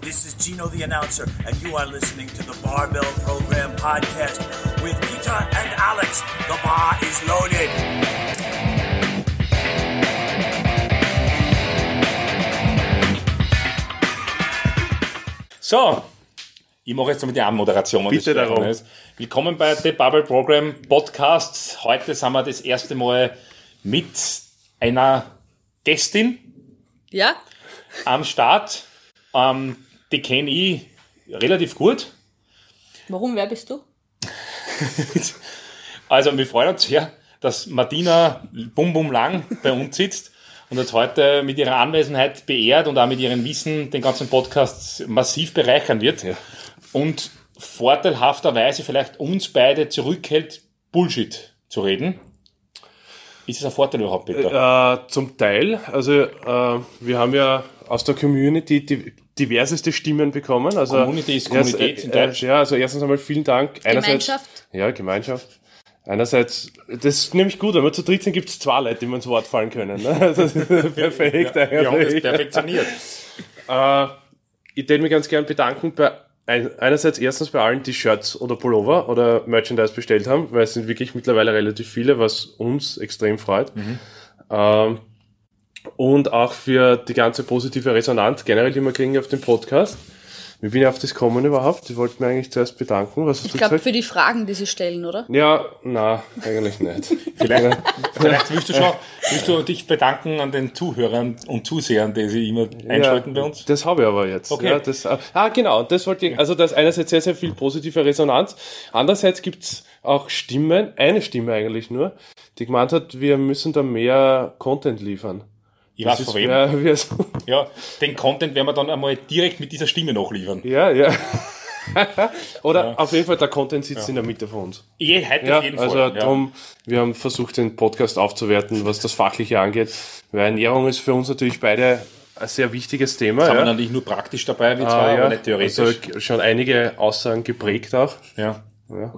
This is Gino the announcer, and you are listening to the Barbell Program podcast with Peter and Alex. The bar is loaded. So, ich mache jetzt mal die Anmoderation. wenn Bitte das darum. ist. Willkommen bei The Bubble Program Podcast. Heute sind wir das erste Mal mit einer Gästin Ja? am Start. Ähm, die kenne ich relativ gut. Warum? Wer bist du? Also wir freuen uns sehr, dass Martina Bum Bum Lang bei uns sitzt und uns heute mit ihrer Anwesenheit beehrt und auch mit ihrem Wissen den ganzen Podcast massiv bereichern wird. Und vorteilhafterweise vielleicht uns beide zurückhält, Bullshit zu reden. Ist es ein Vorteil überhaupt, Peter? Äh, zum Teil. Also äh, wir haben ja aus der Community die diverseste Stimmen bekommen. Also Community ist Kommunität erst, in äh, Deutsch. Ja, also erstens einmal vielen Dank. Einerseits, Gemeinschaft? Ja, Gemeinschaft. Einerseits, das ist nämlich gut, wenn wir zu dritt sind, gibt es zwei Leute, die mir ins Wort fallen können. Ne? Das ist perfekt Wir haben das perfektioniert. Äh, ich würde mich ganz gern bedanken bei ein, einerseits erstens bei allen, die Shirts oder Pullover oder Merchandise bestellt haben, weil es sind wirklich mittlerweile relativ viele, was uns extrem freut. Ähm, und auch für die ganze positive Resonanz generell, die wir kriegen auf dem Podcast. Wie bin ich auf das gekommen überhaupt? Ich wollte mich eigentlich zuerst bedanken. Was hast Ich du glaube, für die Fragen, die sie stellen, oder? Ja, na, eigentlich nicht. Vielleicht, vielleicht willst du schon, willst du dich bedanken an den Zuhörern und Zusehern, die sie immer einschalten bei uns? Das habe ich aber jetzt. Okay. Ja, das, ah, genau. Das wollte ich, also das einerseits sehr, sehr viel positive Resonanz. Andererseits gibt's auch Stimmen, eine Stimme eigentlich nur, die gemeint hat, wir müssen da mehr Content liefern. Ich weiß Das von ist wem. Ja, den Content werden wir dann einmal direkt mit dieser Stimme nachliefern. ja, ja. Oder auf jeden Fall, der Content sitzt in der Mitte von uns. Je, heute Ja, auf jeden also Fall. ja. drum, wir haben versucht, den Podcast aufzuwerten, was das Fachliche angeht. Weil Ernährung ist für uns natürlich beide ein sehr wichtiges Thema. Wir ja. natürlich nur praktisch dabei, wie Ah, zwar, ja. aber nicht theoretisch. Also schon einige Aussagen geprägt auch. ja.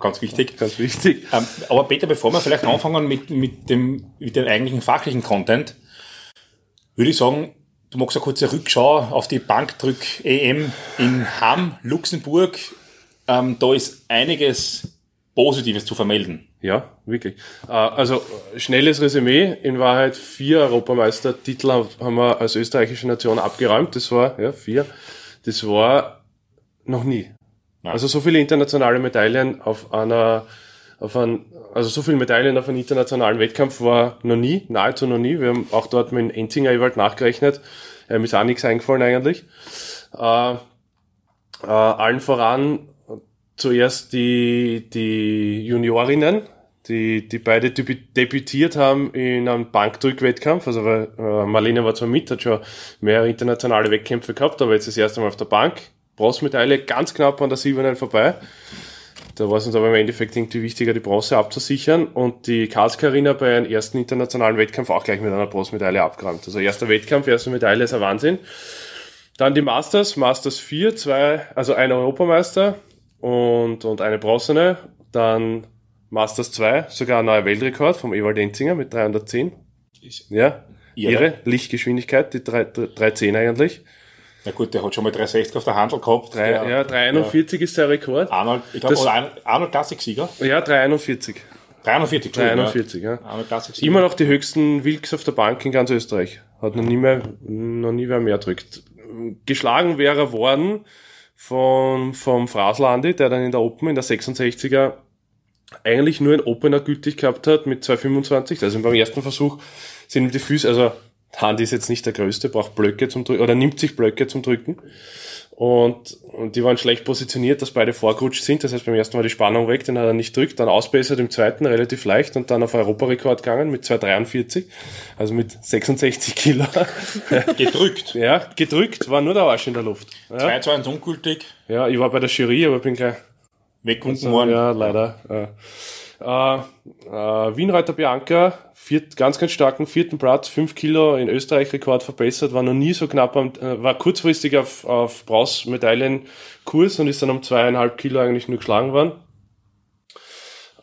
Ganz wichtig. Ganz wichtig. Ähm, aber Peter, bevor wir vielleicht anfangen mit, mit, dem, mit dem eigentlichen fachlichen Content, würde ich sagen, du machst eine kurze Rückschau auf die Bankdrück-EM in Hamm, Luxemburg. Ähm, da ist einiges Positives zu vermelden. Ja, wirklich. Äh, Also schnelles Resümee. In Wahrheit vier Europameistertitel haben wir als österreichische Nation abgeräumt. Das war, ja, vier. Das war noch nie. Nein. Also so viele internationale Medaillen auf einer, auf ein, also so viele Medaillen auf einem internationalen Wettkampf war noch nie, nahezu noch nie. Wir haben auch dort mit dem Enzinger Ewald nachgerechnet. Ähm, ist auch nichts eingefallen eigentlich. Äh, äh, allen voran zuerst die, die Juniorinnen, die, die beide debü- debütiert haben in einem Bankdrückwettkampf. Also äh, Marlene war zwar mit, hat schon mehrere internationale Wettkämpfe gehabt, aber jetzt das erste Mal auf der Bank. Bronzemedaille ganz knapp an der silbernen vorbei. Da war es uns aber im Endeffekt irgendwie wichtiger, die Bronze abzusichern und die Karlskarina bei einem ersten internationalen Wettkampf auch gleich mit einer Bronzemedaille abgeräumt. Also erster Wettkampf, erste Medaille ist ein Wahnsinn. Dann die Masters, Masters 4, zwei, also ein Europameister und, und eine Bronzene. Dann Masters 2, sogar ein neuer Weltrekord vom Ewald Enzinger mit 310. Ja, ihre Lichtgeschwindigkeit, die 3, 310 eigentlich. Na gut, der hat schon mal 360 auf der Handel gehabt. Drei, Der ja, 341 ist der Rekord. Arnold, ich glaube, Arnold- Klassik-Sieger. Ja, 341. 341, Entschuldigung, 341, ja. Immer noch die höchsten Wilks auf der Bank in ganz Österreich. Hat noch nie mehr, noch nie wer mehr drückt. Geschlagen wäre er worden von, vom Fraslandi, der dann in der Open, in der 66er, eigentlich nur ein Opener gültig gehabt hat mit 225. Also beim ersten Versuch sind ihm die Füße, also Handy ist jetzt nicht der größte, braucht Blöcke zum Drücken, oder nimmt sich Blöcke zum Drücken. Und, und die waren schlecht positioniert, dass beide vorgerutscht sind. Das heißt, beim ersten Mal die Spannung weg, den hat er nicht drückt, dann ausbessert im zweiten relativ leicht und dann auf Europarekord gegangen mit 2,43, also mit 66 Kilo. Gedrückt. ja, gedrückt, war nur der Arsch in der Luft. Ja, 2-2 ungültig. ja ich war bei der Jury, aber bin gleich Weggerufen worden. ja, leider. Ja. Äh, äh, Wienreiter Bianca, viert, ganz, ganz starken vierten Platz, fünf Kilo in Österreich Rekord verbessert, war noch nie so knapp, am, äh, war kurzfristig auf, auf Bronzemedaillenkurs und ist dann um zweieinhalb Kilo eigentlich nur geschlagen worden.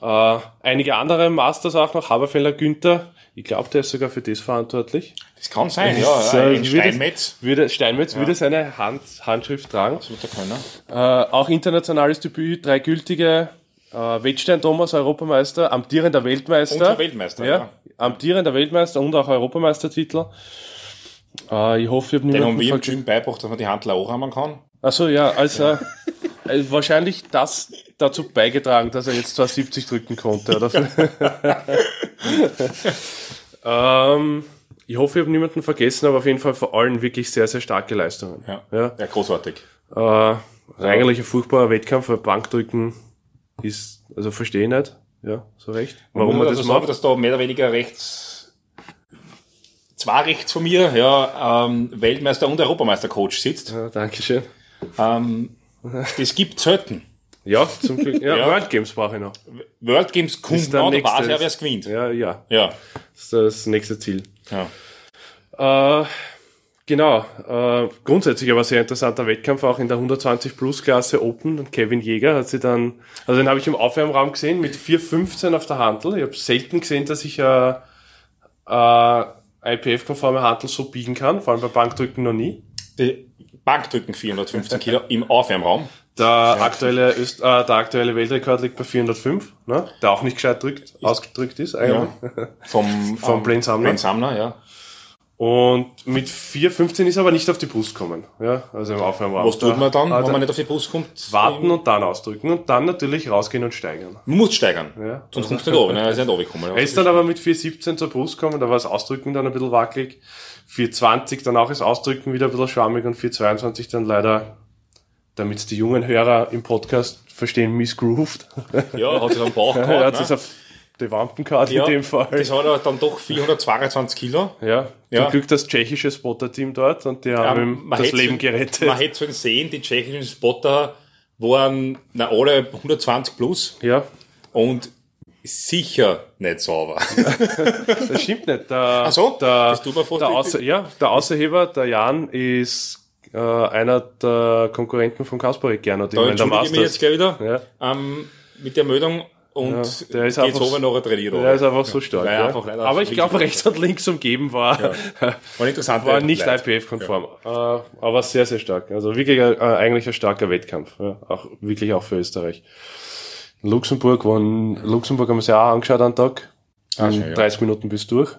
Äh, einige andere Masters auch noch, Haberfeller Günther Ich glaube, der ist sogar für das verantwortlich. Das kann sein, ja. Ein würde- Steinmetz. Würde, Steinmetz würde seine Hand, Handschrift tragen. Absoluter Könner. Äh, auch internationales Debüt, drei gültige äh, Wettstein Thomas, Europameister, amtierender Weltmeister. Und Weltmeister, ja. ja. Amtierender Weltmeister und auch Europameistertitel. Äh, ich hoffe, ich habe Den haben wir im. Gym beigebracht, dass man die Handel auch haben kann. Achso, ja, also äh, wahrscheinlich das dazu beigetragen, dass er jetzt 270 drücken konnte. Oder? ähm, ich hoffe, ich habe niemanden vergessen, aber auf jeden Fall vor allem wirklich sehr, sehr starke Leistungen. Ja, Ja. ja großartig. Äh, eigentlich ein furchtbarer Wettkampf, Bankdrücken ist, also verstehe ich nicht, ja, so recht. Warum man also das sagen, macht. dass da mehr oder weniger rechts, zwar rechts von mir, ja, ähm, Weltmeister und Europameister-Coach sitzt. Ja, Dankeschön. Ähm, das gibt selten. Ja, zum Glück. Ja, Ja. World Games brauche ich noch. World Games kommt der noch, da nächste- weiß ja, wer es gewinnt. Ja, ja, Ja. das ist das nächste Ziel. ja. Äh, genau. Äh, grundsätzlich aber sehr interessanter Wettkampf auch in der 120 Plus Klasse Open. Und Kevin Jäger hat sie dann, also den habe ich im Aufwärmraum gesehen mit 4,15 auf der Handel. Ich habe selten gesehen, dass ich äh, äh, IPF-konforme Handel so biegen kann, vor allem bei Bankdrücken noch nie. Die Bankdrücken 415 Kilo im Aufwärmraum. Der aktuelle, Öst, äh, der aktuelle Weltrekord liegt bei 405, ne? der auch nicht gescheit drückt, ausgedrückt ist eigentlich. Vom, Vom ähm, Blaine Sumner. Blaine Sumner, ja. Und mit 4,15 ist er aber nicht auf die Brust gekommen. Ja, also im Aufwärmraum. Was tut man dann, Ah, wenn man nicht auf die Brust kommt? Warten und dann ausdrücken und dann natürlich rausgehen und steigern. Man muss steigern. Ja. Sonst kommst du nicht oben, ne? Er ist nicht runtergekommen. Er ist dann aber mit 4,17 zur Brust gekommen, da war das Ausdrücken dann ein bisschen wackelig. 4,20 dann auch das Ausdrücken wieder ein bisschen schwammig und 4,22 dann leider, damit die jungen Hörer im Podcast verstehen, missgrooved. Ja, hat sich am Bauch gehabt. er hat ne? Die Wampenkarte ja, in dem Fall. Das hat er dann doch 422 Kilo. Ja, Ja. zum Glück das tschechische Spotter-Team dort und die haben ihm man das Leben gerettet. Man hätte sollen sehen, die tschechischen Spotter waren na, alle 120 plus Ja, und sicher nicht sauber. das stimmt nicht. Der, Ach so, der, das tut mir der. Außer, ja, der Außerheber, der Jan, ist äh, einer der Konkurrenten von Kasparek Gernot Da entschuldige ich mich jetzt gleich wieder Ja. ähm, mit der Meldung und Ja, der ist geht's einfach- oben noch ein trainiert. Der ist einfach so stark. Ja. einfach leider Aber ich glaube, rechts und links umgeben war, War interessant. war nicht. IPF-konform. Äh, aber sehr, sehr stark. Also wirklich äh, eigentlich ein starker Wettkampf. Ja. Auch, wirklich auch für Österreich. Luxemburg waren, Luxemburg haben wir sich auch angeschaut an Tag. Ah, In schön, ja. 30 Minuten bis durch.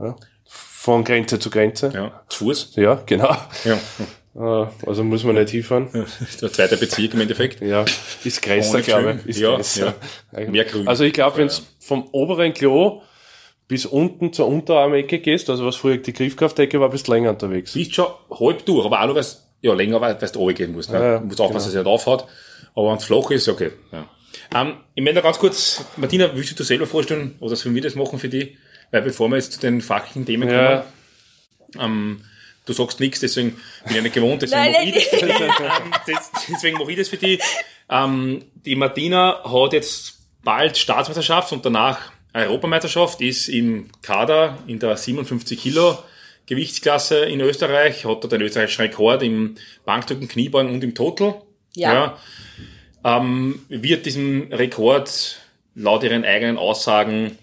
Ja. Von Grenze zu Grenze. Ja, zu Fuß. Ja, genau. Ja. Äh, Also muss man nicht hinfahren. Der zweite Bezirk im Endeffekt. Ja, ist größer, Ohne glaube ich. Ist Ja, größer. ja. Mehr Grün. Also ich glaube, wenn du vom oberen Klo bis unten zur Unterarmecke gehst, also was früher die Griffkraftecke war, bist du länger unterwegs. bist schon halb durch, aber auch nur, weil ja, länger, weil weil du runtergehen musst. Ne? Ja, ja, du musst aufpassen, dass es nicht aufhaut. Aber wenn es flach ist, okay. Ja. Ähm, ich möchte noch ganz kurz, Martina, willst du dir selber vorstellen, oder sollen wir das machen für dich? Weil bevor wir jetzt zu den fachlichen Themen kommen, ähm, du sagst nichts, deswegen bin ich nicht gewohnt, deswegen Nein, mache nein, ich das für dich. Ähm, deswegen mache ich das für dich. Ähm, die Martina hat jetzt bald Staatsmeisterschaft und danach Europameisterschaft, ist im Kader in der 57 Kilo Gewichtsklasse in Österreich, hat dort den österreichischen Rekord im Bankdrücken, Kniebeugen und im Total. Ja. Ähm, wird diesen Rekord laut ihren eigenen Aussagen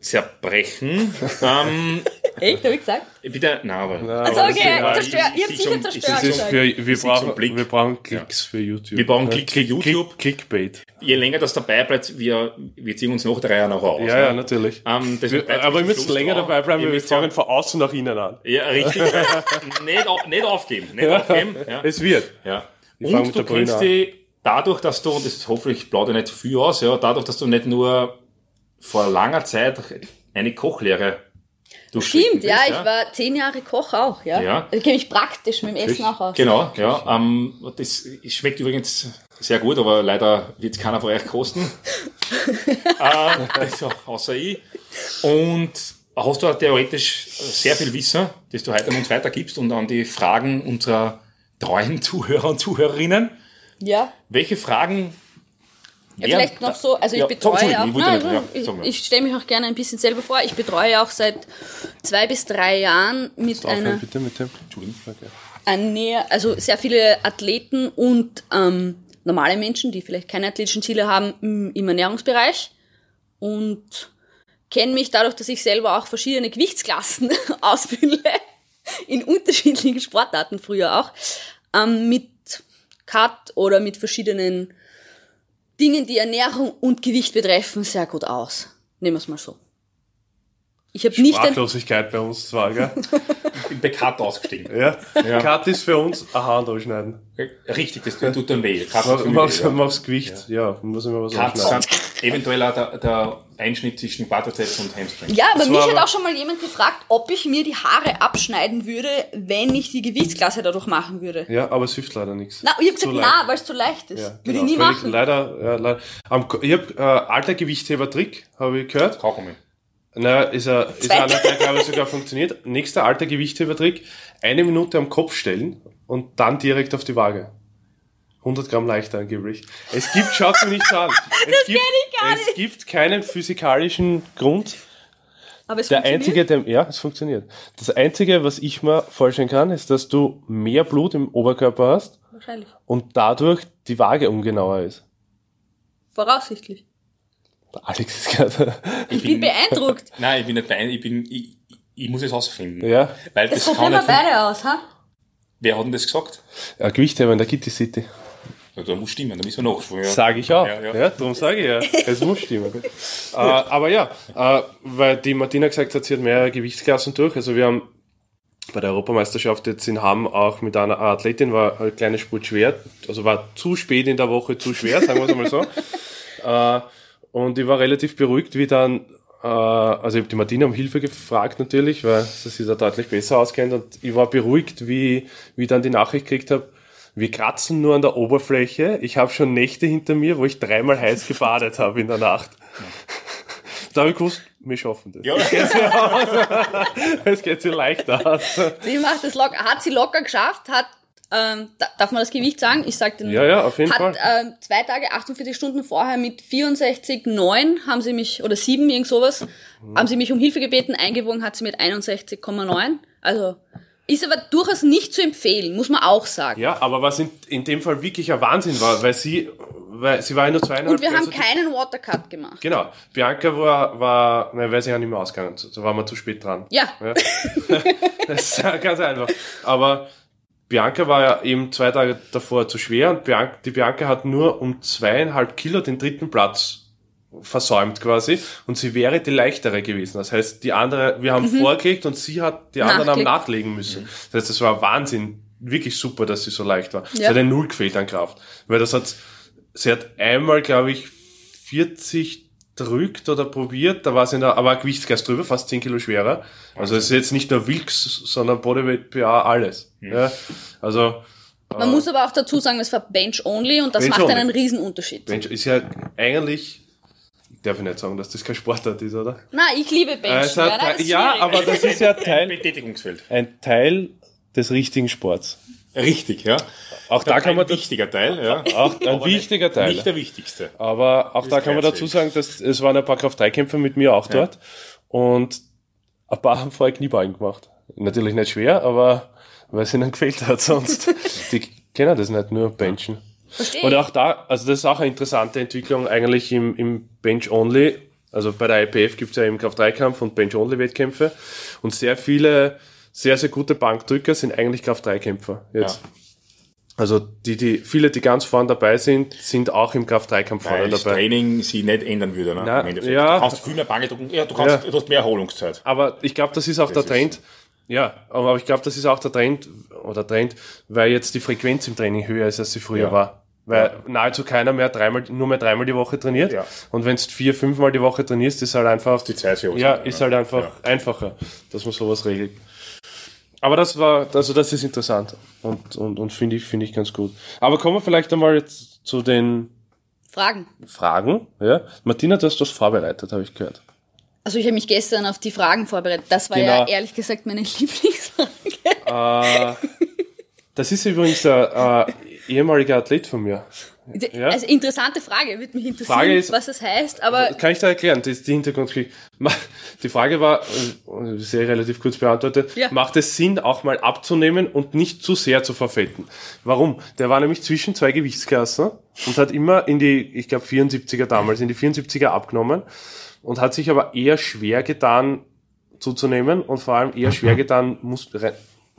zerbrechen. ähm, Echt, hab ich gesagt? bitte, nein, aber. Also aber okay, das ist- zerstört. ich- Ihr habt ich sicher zerstört. das ist gesagt. für, wir, brauchen, wir brauchen Klicks für YouTube. Wir brauchen Ja, Klicks für YouTube. Click, Clickbait. Je länger das dabei bleibt, wir, wir ziehen uns noch drei Jahre nachher aus. Ja, ne? ja, natürlich. Ähm, das Wir, aber ihr bis müsst zum Schluss länger dran. dabei bleiben, weil wir ja- fangen von außen nach innen an. Ja, richtig. nicht, nicht aufgeben. Nicht aufgeben. Ja. Es wird. Ja. Wir fangen Und du kennst die dadurch, dass du, und das hoffentlich plaudere ich nicht viel aus, ja, dadurch, dass du nicht nur vor langer Zeit eine Kochlehre Stimmt, ja, bist, ich war zehn Jahre Koch auch, ja. Ja. Also ich kenne mich praktisch mit dem Essen auch aus. Genau, ja. Ähm, das schmeckt übrigens sehr gut, aber leider wird es keiner von euch kosten. äh, also, außer ich. Und hast du auch theoretisch sehr viel Wissen, das du heute an uns weitergibst und an die Fragen unserer treuen Zuhörer und Zuhörerinnen. Ja. Welche Fragen Ja, vielleicht noch so, also ich Ja, betreue auch, nein, ja, ich, ich stelle mich auch gerne ein bisschen selber vor, ich betreue auch seit zwei bis drei Jahren mit einer bitte. Entschuldigung. Ernähr also sehr viele Athleten und ähm, normale Menschen, die vielleicht keine athletischen Ziele haben, im, im Ernährungsbereich und kenne mich dadurch, dass ich selber auch verschiedene Gewichtsklassen ausfülle, in unterschiedlichen Sportarten früher auch, ähm, mit Cut oder mit verschiedenen Dingen, die Ernährung und Gewicht betreffen, sehr gut aus. Nehmen wir es mal so. Ich habe nicht Sprachlosigkeit bei uns zwar, gell? Ich bin bei Cut ausgestiegen. Ja. Cut ist für uns ein Hand ausschneiden. Richtig, das tut dann weh. Cut Mach, mach's, weh, ja. mach's Gewicht, ja, muss ich mal was Cuts sind eventuell auch der, der Einschnitt zwischen Quadrizeps und Hamstring. ja, aber Das mich hat aber- auch schon mal jemand gefragt, ob ich mir die Haare abschneiden würde, wenn ich die Gewichtsklasse dadurch machen würde. Ja, aber es hilft leider nichts. Na, ich habe gesagt, na, weil es zu leicht ist. Ja, würde genau, ich nie machen. Leider, ja, leider. Ich habe äh, alter Gewichtheber-Trick, habe ich gehört. Kaugummi. Na, ist, er, ist glaube ich sogar funktioniert. Nächster alter Gewichtheber-Trick, eine Minute am Kopf stellen und dann direkt auf die Waage. 100 Gramm leichter angeblich. Es gibt, schaut mir nicht an. Es gibt, ich gar Es gibt keinen physikalischen Grund. Aber es Der funktioniert. einzige, der, ja, es funktioniert. Das einzige, was ich mir vorstellen kann, ist, dass du mehr Blut im Oberkörper hast Wahrscheinlich. und dadurch die Waage ungenauer ist. Voraussichtlich. Der Alex ist gerade, Ich bin beeindruckt. Nein, ich bin nicht beeindruckt. Ich, bin, ich, ich muss es ausfinden. ja, Weil Das das, probieren wir beide aus, ha? Wer hat denn das gesagt? ja Gewichtheber in der Kitty City. Ja, da muss stimmen, da müssen wir nachschauen. Ja. Sage ich auch. Ja, Ja, ja. darum sage ich ja. Es muss stimmen. äh, aber ja, äh, weil die Martina gesagt hat, sie hat mehrere Gewichtsklassen durch. Also wir haben bei der Europameisterschaft jetzt in Hamm auch mit einer Athletin, war eine kleine Spurt schwer, also war zu spät in der Woche zu schwer, sagen wir es einmal so. äh, und ich war relativ beruhigt, wie dann, äh, also ich habe die Martina um Hilfe gefragt natürlich, weil sie sich da deutlich besser auskennt und ich war beruhigt, wie, wie ich dann die Nachricht gekriegt habe, wir kratzen nur an der Oberfläche. Ich habe schon Nächte hinter mir, wo ich dreimal heiß gebadet habe in der Nacht. Da habe ich gewusst, wir schaffen das. Ja. Es geht so leicht aus. Sie macht das locker, hat sie locker geschafft, hat, ähm, da- darf man das Gewicht sagen? Ich sag den, Ja, ja, auf jeden hat, Fall. ähm, zwei Tage, 48 Stunden vorher mit 64,9 haben sie mich, oder 7, irgend sowas, haben sie mich um Hilfe gebeten, eingewogen hat sie mit 61,9. Also, ist aber durchaus nicht zu empfehlen, muss man auch sagen. Ja, aber was in, in dem Fall wirklich ein Wahnsinn war, weil sie, weil sie war ja nur zweieinhalb Und wir haben also die- keinen Watercut gemacht. Genau. Bianca war, war, nein, weiß ich ja nicht mehr ausgegangen. Da waren wir zu spät dran. Ja, Ja. das ist ja ganz einfach. Aber Bianca war ja eben zwei Tage davor zu schwer und Bianca, die Bianca hat nur um zweieinhalb Kilo den dritten Platz versäumt quasi und sie wäre die leichtere gewesen. Das heißt, die andere, wir haben vorgelegt und sie hat, die anderen haben nachlegen müssen. Das heißt, das war Wahnsinn. Wirklich super, dass sie so leicht war. Sie Ja. hat ein Null gefehlt an Kraft. Weil das hat, sie hat einmal, glaube ich, 40 drückt oder probiert, da war sie in der, aber ein Gewichtsklasse drüber, fast 10 Kilo schwerer. Also es ist jetzt nicht nur Wilks, sondern Bodyweight PA alles. Ja, also man muss aber auch dazu sagen, es war Bench Only und das Bench macht only. einen Riesenunterschied. Mensch, ist ja eigentlich, ich darf ich nicht sagen, dass das kein Sportart ist, oder? Na, ich liebe Bench. Es ist ja, schwierig. aber das ist ja Teil, Betätigungsfeld. ein Teil des richtigen Sports. Richtig, ja. Auch da kann ein man das, wichtiger Teil, ja. auch ein Aber wichtiger nicht, Teil. Nicht der wichtigste. Aber auch da kann man dazu sagen, dass es waren ein paar Kraft-3-Kämpfer mit mir auch dort und ein paar haben vorher Kniebeugen gemacht. Natürlich nicht schwer, aber weil es ihnen gefehlt hat sonst. Die kennen das nicht, nur Benchen. Verstehe Und auch da, also das ist auch eine interessante Entwicklung eigentlich im, im Bench-Only. Also bei der IPF gibt es ja eben Kraft-3-Kampf und Bench-Only-Wettkämpfe. Und sehr viele, sehr, sehr gute Bankdrücker sind eigentlich Kraft-3-Kämpfer jetzt. Ja. Also die, die, viele, die ganz vorne dabei sind, sind auch im Kraft-3-Kampf vorne Weil das dabei. Training sie nicht ändern würde. Ne? Na, ja. Du kannst viel mehr Bange drücken. Ja, du, kannst, Ja. du hast mehr Erholungszeit. Aber ich glaube, das ist auch der ist- Trend. Ja, aber ich glaube, das ist auch der Trend oder Trend, weil jetzt die Frequenz im Training höher ist, als sie früher Ja. war. Weil nahezu keiner mehr dreimal, nur mehr dreimal die Woche trainiert. Ja. Und wenn du vier, fünfmal die Woche trainierst, ist halt einfach, Die Zeit für uns. ja, ist halt einfach einfacher, dass man sowas regelt. Aber das war, also das ist interessant und, und, und finde ich, finde ich ganz gut. Aber kommen wir vielleicht einmal jetzt zu den Fragen. Fragen. Ja. Martina, du hast das vorbereitet, habe ich gehört. Also ich habe mich gestern auf die Fragen vorbereitet. Das war Genau. ja ehrlich gesagt meine Lieblingsfrage. Das ist übrigens ein äh, ehemaliger Athlet von mir. Ja. Also interessante Frage, würde mich interessieren, Frage ist- was das heißt, aber Kann ich da erklären? Das ist die Hintergrundgeschichte. Ma- Die Frage war, äh, sehr relativ kurz beantwortet, Ja. macht es Sinn, auch mal abzunehmen und nicht zu sehr zu verfetten? Warum? Der war nämlich zwischen zwei Gewichtsklassen und hat immer in die, ich glaube 74er damals, in die 74er abgenommen und hat sich aber eher schwer getan zuzunehmen und vor allem eher schwer getan, Mus re-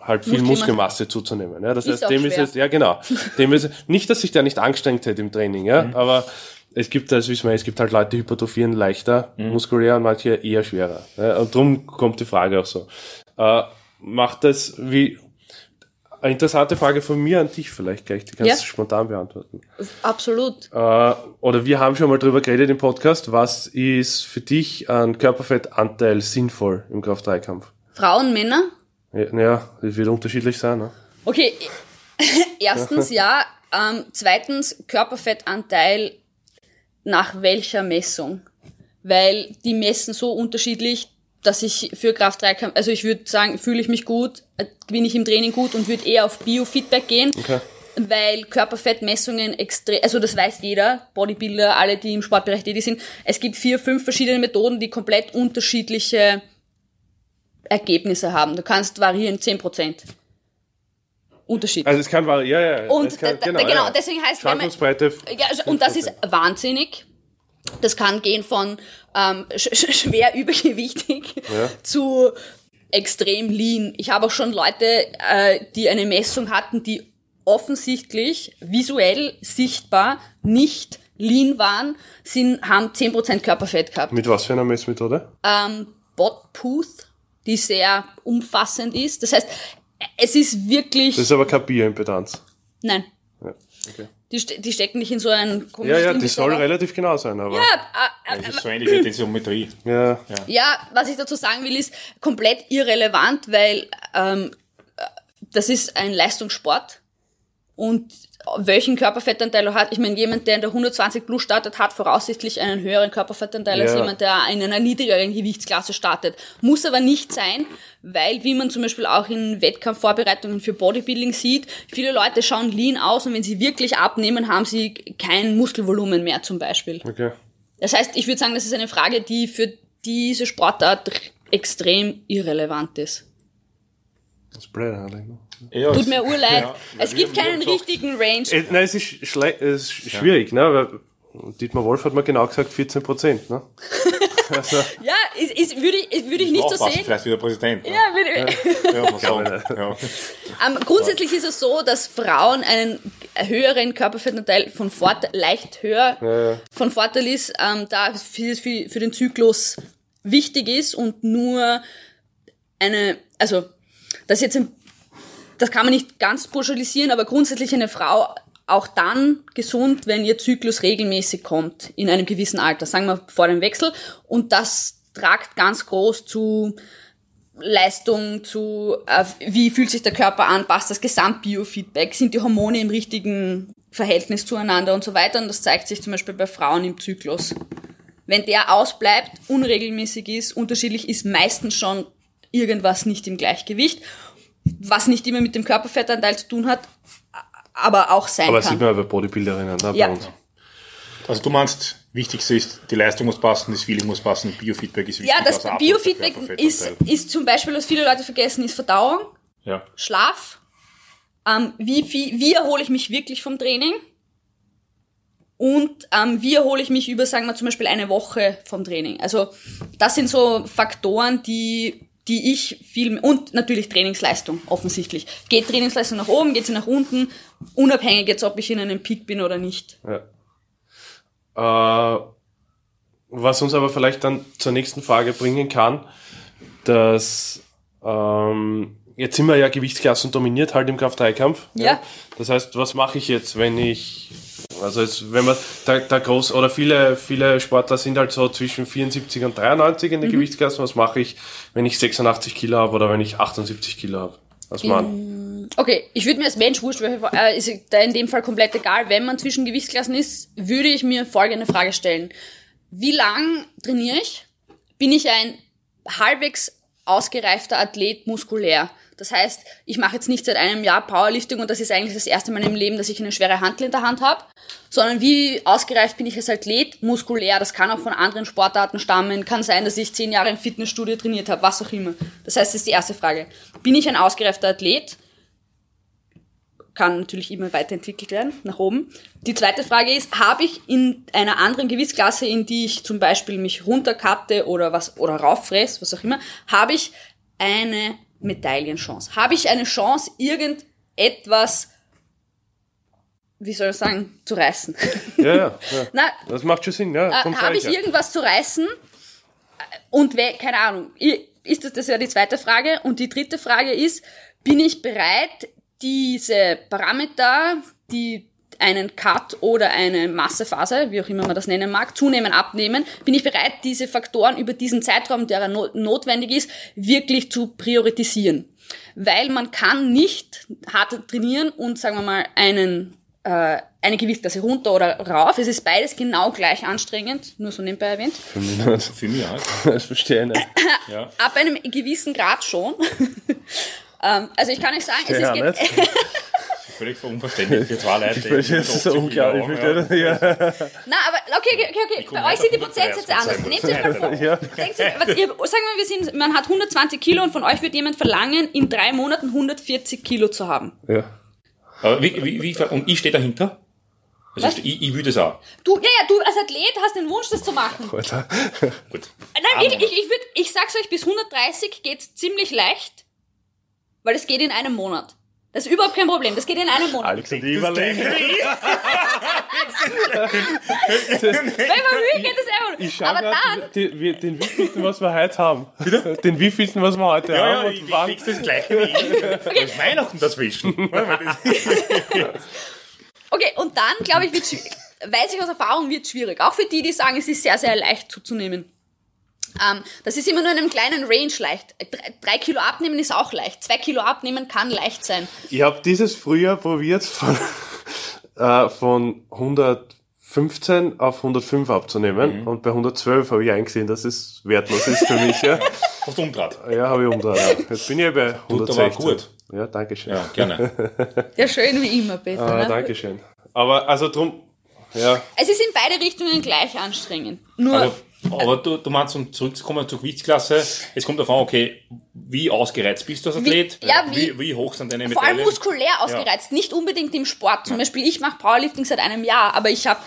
halt viel Muskelmasse. Zuzunehmen. Ja, das Ist heißt, dem ist schwer. es, ja genau, dem ist nicht, dass sich der nicht angestrengt hätte im Training, ja, Mhm. aber es gibt, das wissen wir, es gibt halt Leute, die hypertrophieren leichter, Mhm. muskulär und manche eher schwerer. Ja, und drum kommt die Frage auch so. Äh, macht das wie, eine interessante Frage von mir an dich vielleicht gleich, die kannst Ja. du spontan beantworten. absolut. Äh, oder wir haben schon mal drüber geredet im Podcast, was ist für dich an Körperfettanteil sinnvoll im Kraft-3-Kampf? Frauen, Männer? Ja, das wird unterschiedlich sein, ne? Okay, erstens ja, ähm, zweitens Körperfettanteil nach welcher Messung? Weil die messen so unterschiedlich, dass ich für Kraft 3 kann, also ich würde sagen, fühle ich mich gut, äh, bin ich im Training gut und würde eher auf Biofeedback gehen. Okay. Weil Körperfettmessungen extrem, also das weiß jeder, Bodybuilder, alle, die im Sportbereich tätig sind. Es gibt vier, fünf verschiedene Methoden, die komplett unterschiedliche Ergebnisse haben. Du kannst variieren 10%. Unterschied. Also es kann variieren, ja, ja. Und kann, da- genau, deswegen heißt, wenn man- Schwankungsbreite. Ja, und das ist wahnsinnig. Das kann gehen von ähm, sch sch schwer übergewichtig Ja. zu extrem lean. Ich habe auch schon Leute, äh, die eine Messung hatten, die offensichtlich visuell sichtbar nicht lean waren, sind, haben 10% Körperfett gehabt. Mit was für einer Messmethode? Ähm, Botpooth, die sehr umfassend ist. Das heißt, es ist wirklich... Das ist aber keine Bioimpedanz. nein, Ja, okay. die, die stecken nicht in so einen ja, ja, die soll relativ genau sein, aber. Ja, äh, Das ist so ähnlich wie Tensiometrie. Ja, Ja, was ich dazu sagen will, ist komplett irrelevant, weil ähm, äh, das ist ein Leistungssport und welchen Körperfettanteil er hat. Ich meine, jemand, der in der 120 Plus startet, hat voraussichtlich einen höheren Körperfettanteil als Ja. jemand, der in einer niedrigeren Gewichtsklasse startet. Muss aber nicht sein, weil, wie man zum Beispiel auch in Wettkampfvorbereitungen für Bodybuilding sieht, viele Leute schauen lean aus und wenn sie wirklich abnehmen, haben sie kein Muskelvolumen mehr zum Beispiel. okay. Das heißt, ich würde sagen, das ist eine Frage, die für diese Sportart extrem irrelevant ist. Das ist blöd eigentlich. Ne? Ja, Tut mir urleid. Ja, es gibt keinen richtigen Range. Äh, nein, es ist, schle- es ist schwierig, ne? Weil Dietmar Wolf hat mir genau gesagt 14 Prozent, ne? also, Ja, ist, ist, würde ich, würde ich nicht so sehen. vielleicht wieder Präsident. ne? Ja, würde, Ja, ja. ähm, grundsätzlich ist es so, dass Frauen einen höheren Körperfettanteil von Vorteil, leicht höher von Vorteil ist, ähm, da es für, für, für den Zyklus wichtig ist und nur eine, also das ist jetzt ein, das kann man nicht ganz pauschalisieren, aber grundsätzlich eine Frau auch dann gesund, wenn ihr Zyklus regelmäßig kommt in einem gewissen Alter, sagen wir vor dem Wechsel. Und das tragt ganz groß zu Leistung, zu äh, wie fühlt sich der Körper an, passt das Gesamtbiofeedback, sind die Hormone im richtigen Verhältnis zueinander und so weiter. Und das zeigt sich zum Beispiel bei Frauen im Zyklus. Wenn der ausbleibt, unregelmäßig ist, unterschiedlich ist, meistens schon irgendwas nicht im Gleichgewicht, was nicht immer mit dem Körperfettanteil zu tun hat, aber auch sein aber das kann. sieht man ja bei Bodybuilderinnen, ne? Ja. Bei uns. Also du meinst, wichtigste ist, die Leistung muss passen, das Feeling muss passen, Biofeedback ist wichtig. Ja, das also Biofeedback ist, ist zum Beispiel, was viele Leute vergessen, ist Verdauung, Ja. Schlaf. Ähm, wie, wie, wie erhole ich mich wirklich vom Training? Und ähm, wie erhole ich mich über, sagen wir zum Beispiel, eine Woche vom Training? Also das sind so Faktoren, die, die ich viel... Und natürlich Trainingsleistung, offensichtlich. Geht Trainingsleistung nach oben, geht sie nach unten, unabhängig jetzt, ob ich in einem Peak bin oder nicht. Ja. Äh, was uns aber vielleicht dann zur nächsten Frage bringen kann, dass ähm, jetzt sind wir ja Gewichtsklassen dominiert halt im Kraft-3-Kampf. Ja. Das heißt, was mache ich jetzt, wenn ich also jetzt, wenn man da, da groß oder viele viele Sportler sind halt so zwischen 74 und 93 in den Gewichtsklassen. Was mache ich, wenn ich 86 Kilo habe oder wenn ich 78 Kilo habe? Als Mann. Okay, ich würde mir als Mensch wurscht, welche, äh, ist da in dem Fall komplett egal. Wenn man zwischen Gewichtsklassen ist, würde ich mir folgende Frage stellen. Wie lang trainiere ich? Bin ich ein halbwegs ausgereifter Athlet muskulär? Das heißt, ich mache jetzt nicht seit einem Jahr Powerlifting und das ist eigentlich das erste Mal im Leben, dass ich eine schwere Hantel in der Hand habe, sondern wie ausgereift bin ich als Athlet, muskulär, das kann auch von anderen Sportarten stammen, kann sein, dass ich zehn Jahre im Fitnessstudio trainiert habe, was auch immer. Das heißt, das ist die erste Frage. Bin ich ein ausgereifter Athlet? kann natürlich immer weiterentwickelt werden, nach oben. Die zweite Frage ist, habe ich in einer anderen Gewichtsklasse, in die ich zum Beispiel mich runterkatte oder was, oder rauffress, was auch immer, habe ich eine Medaillenchance? Habe ich eine Chance, irgendetwas, wie soll ich sagen, zu reißen? Ja, ja. ja. Na, Das macht schon Sinn, ja. äh, habe ich irgendwas zu reißen? Und wer, keine Ahnung, ist das, das wäre die zweite Frage. Und die dritte Frage ist, bin ich bereit, diese Parameter, die einen Cut oder eine Massephase, wie auch immer man das nennen mag, zunehmen, abnehmen, bin ich bereit, diese Faktoren über diesen Zeitraum, der no notwendig ist, wirklich zu priorisieren. Weil man kann nicht hart trainieren und, sagen wir mal, einen äh, eine Gewichtsklasse runter oder rauf. Es ist beides genau gleich anstrengend, nur so nebenbei erwähnt. Für mich. Für mich auch. Das verstehe ich nicht. Ja. Ab einem gewissen Grad schon. ähm, also ich kann euch sagen, es ist? Völlig unverständlich für zwei Leute. Ich verstehe das so 80 unglaublich. Jahre, Ich verstehe das, ja. Na, aber okay, okay, okay. Bei euch sind die Prozentsätze 30%. anders. Nehmt euch mal vor. Ja. Denkt ihr, was ihr, sagen wir, wir sind, man hat 120 Kilo und von euch wird jemand verlangen, in drei Monaten 140 Kilo zu haben. ja. Aber wie, wie, wie, und ich stehe dahinter? Also Was? ich, ich will das auch. Du, ja, ja, du als Athlet hast den Wunsch, das zu machen. Alter. Gut. Nein, wirklich, ich, ich, würd, ich sag's euch, bis 130 geht's ziemlich leicht, weil es geht in einem Monat. Das ist überhaupt kein Problem, das geht in einem Monat. Alex und ich überlegen. Wenn man will, geht es einfach. Ich schau Aber dann, den, den, den wievielten, was wir heute haben. Den wievielten, was wir heute Ja, haben. ja, und ich, wann- das gleiche wie ich. Da ist Weihnachten dazwischen. okay, und dann, glaube ich, wird schwierig. Weiß ich aus Erfahrung, wird schwierig. Auch für die, die sagen, es ist sehr, sehr leicht zuzunehmen. Ähm, das ist immer nur in einem kleinen Range leicht. Drei, drei Kilo abnehmen ist auch leicht. Zwei Kilo abnehmen kann leicht sein. Ich habe dieses Frühjahr probiert, von, äh, von 115 auf 105 abzunehmen. Mhm. Und bei 112 habe ich eingesehen, dass es wertlos ist für mich. Ja, Hast du umdraht? ja habe ich umdreht. Ja. Jetzt bin ich bei Tut aber 116. gut. Ja, danke schön. Ja, gerne. Ja, schön wie immer, Peter. Ah, ne? danke schön. Aber also drum, ja, Es ist in beide Richtungen gleich anstrengend. Nur, Also, aber du, du meinst, um zurückzukommen zur Gewichtsklasse, es kommt davon, okay, wie ausgereizt bist du als Athlet? Wie- ja, wie, wie- wie hoch sind deine vor allem Medaillen? muskulär ausgereizt, nicht unbedingt im Sport. Zum Beispiel, ich mache Powerlifting seit einem Jahr, aber ich habe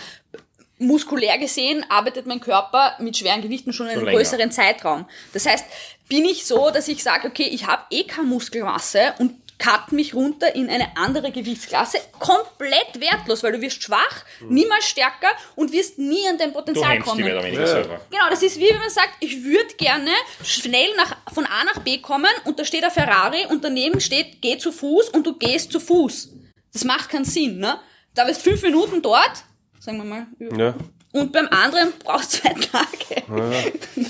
muskulär gesehen, arbeitet mein Körper mit schweren Gewichten schon in einem länger. größeren Zeitraum. Das heißt, bin ich so, dass ich sage, okay, ich habe eh keine Muskelmasse und cut mich runter in eine andere Gewichtsklasse, komplett wertlos, weil du wirst schwach, niemals stärker und wirst nie an dein Du Potenzial die kommen. mehr weniger Ja. selber. Genau, das ist wie wenn man sagt, ich würde gerne schnell nach, von A nach B kommen und da steht ein Ferrari und daneben steht, geh zu Fuß und du gehst zu Fuß. Das macht keinen Sinn, ne? Da bist fünf Minuten dort, sagen wir mal, ja. und beim anderen brauchst du zwei Tage.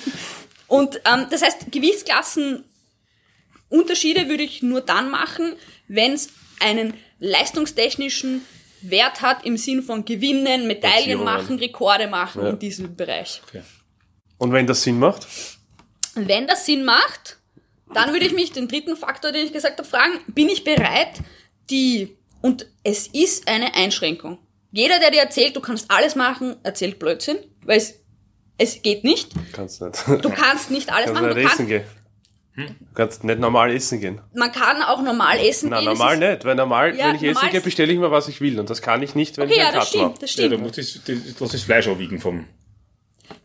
Und ähm, das heißt, Gewichtsklassen Unterschiede würde ich nur dann machen, wenn es einen leistungstechnischen Wert hat im Sinn von Gewinnen, Medaillen machen, Rekorde machen Ja. in diesem Bereich. Und wenn das Sinn macht? Wenn das Sinn macht, dann würde ich mich den dritten Faktor, den ich gesagt habe, fragen, bin ich bereit, die, und es ist eine Einschränkung. Jeder, der dir erzählt, du kannst alles machen, erzählt Blödsinn, weil es, es geht nicht. Kannst nicht. Du kannst nicht alles Kannst machen. Du kannst, gehen. Du kannst nicht normal essen gehen. man kann auch normal essen Nein, gehen. normal nicht, weil normal, Ja, wenn ich essen normal- gehe, bestelle ich mir, was ich will. Und das kann ich nicht, wenn Okay, ich ja, einen das Cut stimmt, mache. das Ja, stimmt. du musst das, das, das Fleisch auch wiegen vom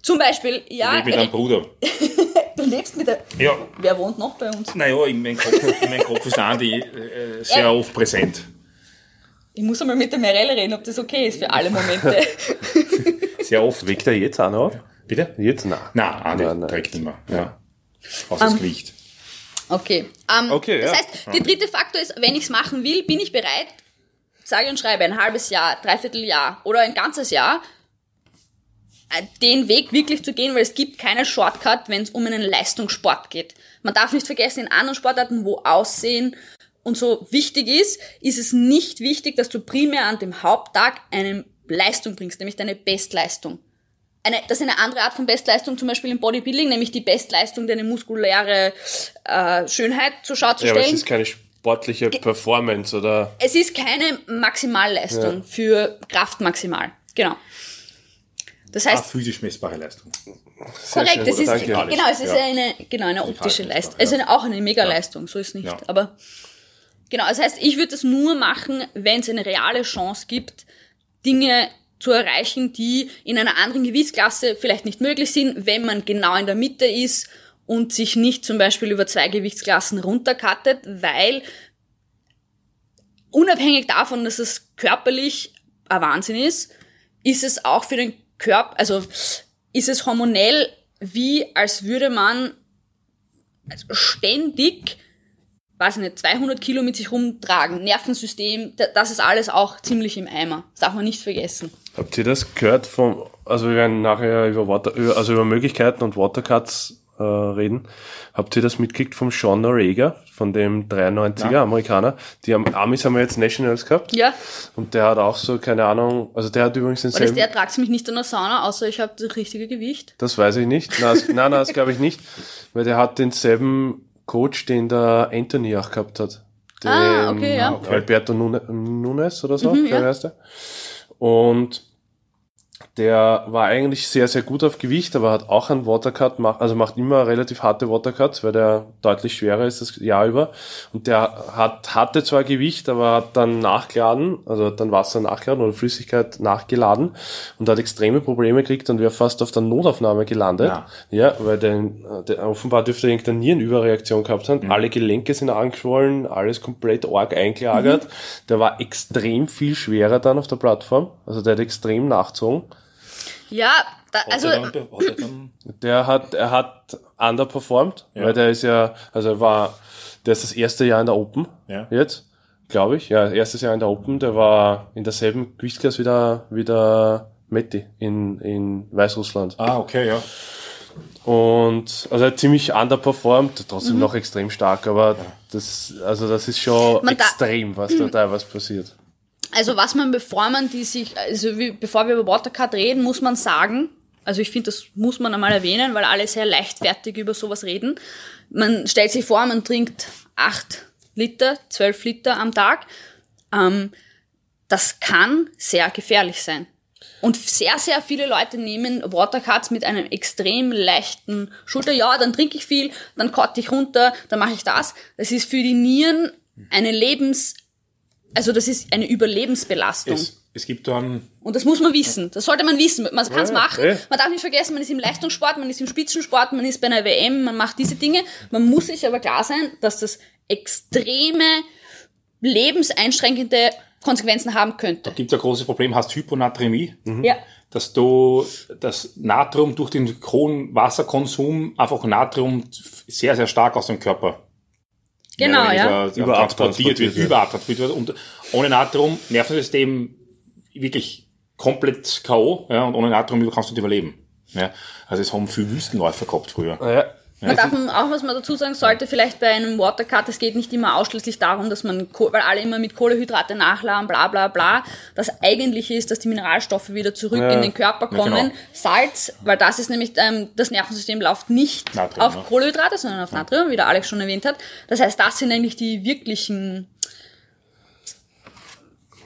Zum Beispiel, ja, Weg mit einem Bruder. du lebst mit der, Ja, wer wohnt noch bei uns? naja, in meinem Kopf, in meinem Kopf ist der Andi äh, sehr Ja. oft präsent. Ich muss einmal mit der Mirelle reden, ob das okay ist für alle Momente. Sehr oft. Wiegt er jetzt auch noch auf? Bitte? Jetzt? Nein. Nein, Andi Nein, nein. trägt nicht mehr. Ja. Außer das Gewicht. Okay. Ähm, Okay, das ja. heißt, der dritte Faktor ist, wenn ich es machen will, bin ich bereit, sage und schreibe, ein halbes Jahr, dreiviertel Jahr oder ein ganzes Jahr, äh, den Weg wirklich zu gehen, weil es gibt keinen Shortcut, wenn es um einen Leistungssport geht. Man darf nicht vergessen, in anderen Sportarten, wo Aussehen und so wichtig ist, ist es nicht wichtig, dass du primär an dem Haupttag eine Leistung bringst, nämlich deine Bestleistung. Eine, das ist eine andere Art von Bestleistung, zum Beispiel im Bodybuilding, nämlich die Bestleistung, deine muskuläre äh, Schönheit zur Schau zu Ja, aber es stellen. ist keine sportliche Performance oder es ist keine Maximalleistung Ja. für Kraft maximal. Genau. Das Ah, heißt, physisch messbare Leistung. Sehr korrekt, schön, es ist, danke. genau, es ist Ja. eine, genau, eine optische Leistung. ja. Es ist eine, auch eine Mega-Leistung, so ist nicht. Ja. Aber, genau, das heißt, ich würde das nur machen, wenn es eine reale Chance gibt, Dinge zu erreichen, die in einer anderen Gewichtsklasse vielleicht nicht möglich sind, wenn man genau in der Mitte ist und sich nicht zum Beispiel über zwei Gewichtsklassen runterkattet, weil unabhängig davon, dass es körperlich ein Wahnsinn ist, ist es auch für den Körper, also ist es hormonell wie als würde man ständig, weiß ich nicht, 200 Kilo mit sich rumtragen, Nervensystem, da- das ist alles auch ziemlich im Eimer. Das darf man nicht vergessen. Habt ihr das gehört vom, also wir werden nachher über Water, also über Möglichkeiten und Watercuts äh, reden. Habt ihr das mitgekriegt vom Sean Norega, von dem 93er Amerikaner? Die haben, Amis haben wir jetzt Nationals gehabt. Ja, Und der hat auch so, keine Ahnung, also der hat übrigens weil das denselben, der tragt mich nicht in der Sauna, außer ich habe das richtige Gewicht. das weiß ich nicht. Nein, das, nein, nein, das glaube ich nicht, weil der hat denselben Coach, den der Anthony auch gehabt hat. Den Ah, okay, ja. Mhm, Alberto Nune- Nunes oder so, ja. glaube ich heißt er. Und der war eigentlich sehr, sehr gut auf Gewicht, aber hat auch einen Watercut, also macht immer relativ harte Watercuts, weil der deutlich schwerer ist das Jahr über. Und der hat, hatte zwar Gewicht, aber hat dann nachgeladen, also hat dann Wasser nachgeladen oder Flüssigkeit nachgeladen und hat extreme Probleme gekriegt und wäre fast auf der Notaufnahme gelandet. Ja. Ja, weil den, der, offenbar dürfte er irgendeine Nierenüberreaktion gehabt haben. Alle Gelenke sind angeschwollen, alles komplett arg eingelagert. Der war extrem viel schwerer dann auf der Plattform. Also der hat extrem nachgezogen. Ja, da, also er dann, hat er dann, Der hat, er hat underperformed, Ja. weil der ist ja, also er war, der ist das erste Jahr in der Open Ja. jetzt, glaube ich. Ja, erstes Jahr in der Open, der war in derselben Gewichtsklasse wie der, wie der Metti in, in Weißrussland. ah, okay, ja. Und also er hat ziemlich underperformed, trotzdem noch extrem stark, aber das, also das ist schon Man da- extrem, was da teilweise passiert. Also was man, bevor man die sich, also wie, bevor wir über Watercut reden, muss man sagen, also ich finde, das muss man einmal erwähnen, weil alle sehr leichtfertig über sowas reden. Man stellt sich vor, man trinkt acht Liter, zwölf Liter am Tag. Ähm, das kann sehr gefährlich sein. Und sehr, sehr viele Leute nehmen Watercuts mit einem extrem leichten Schulter. Ja, dann trinke ich viel, dann kotte ich runter, dann mache ich das. Das ist für die Nieren eine Lebens, also das ist eine Überlebensbelastung. Es, es gibt dann, Und das muss man wissen. Das sollte man wissen. Man kann es Ja, machen. eh. Man darf nicht vergessen, man ist im Leistungssport, man ist im Spitzensport, man ist bei einer WM, man macht diese Dinge. Man muss sich aber klar sein, dass das extreme, lebenseinschränkende Konsequenzen haben könnte. gibt es ein großes Problem, hast Hyponatremie, Ja. dass du das Natrium durch den hohen Wasserkonsum einfach Natrium sehr, sehr stark aus dem Körper Genau, ja. Überabtransportiert wird. überabtransportiert wird. Und ohne Natrium, Nervensystem wirklich komplett K.O. Ja, und ohne Natrium kannst du nicht überleben. Ja, also es haben viele Wüstenläufer gehabt früher. Naja, Man darf auch, was man dazu sagen sollte, vielleicht bei einem Watercut, es geht nicht immer ausschließlich darum, dass man, weil alle immer mit Kohlehydrate nachladen, bla bla bla. Das Eigentliche ist, dass die Mineralstoffe wieder zurück Ja. in den Körper Ja, kommen. genau. Salz, weil das ist nämlich, ähm, das Nervensystem läuft nicht Natrium, auf ja. Kohlehydrate, sondern auf Natrium, wie der Alex schon erwähnt hat. Das heißt, das sind eigentlich die wirklichen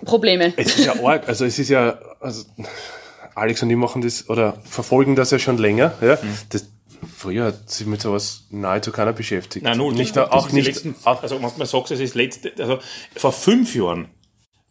Probleme. es ist ja arg, also es ist ja, also Alex und ich machen das oder verfolgen das ja schon länger, ja. Mhm. Das, früher hat sich mit sowas nahezu keiner beschäftigt. Nein, null. Nicht, das, auch nicht, Letzten, also, was man sagt, es ist letzte, also, vor fünf Jahren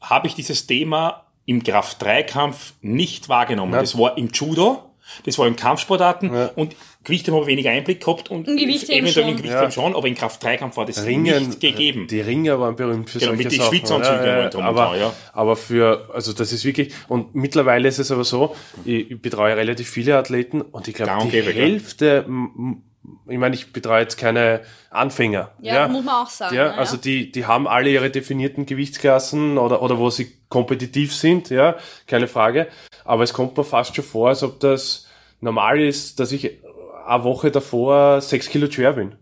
habe ich dieses Thema im Kraft-3-Kampf nicht wahrgenommen. Nein. Das war im Judo, das war im Kampfsportarten und Gewichtheben habe ich weniger Einblick gehabt und eventuell schon. im Gewichtheben Ja. schon, aber im Kraft-3-Kampf war das Ringen, nicht gegeben. Die Ringer waren berühmt für Genau, solche mit den Sachen. Schwitzanzügen ja, und aber, dran, ja. aber für, also das ist wirklich, und mittlerweile ist es aber so, ich, ich betreue relativ viele Athleten und ich glaube, die? Hälfte, m- ich meine, ich betreue jetzt keine Anfänger. Ja, muss man auch sagen, Ja, ja, ja. also die, die haben alle ihre definierten Gewichtsklassen oder, oder wo sie kompetitiv sind, ja, keine Frage. Aber es kommt mir fast schon vor, als ob das normal ist, dass ich eine Woche davor sechs Kilo schwer bin.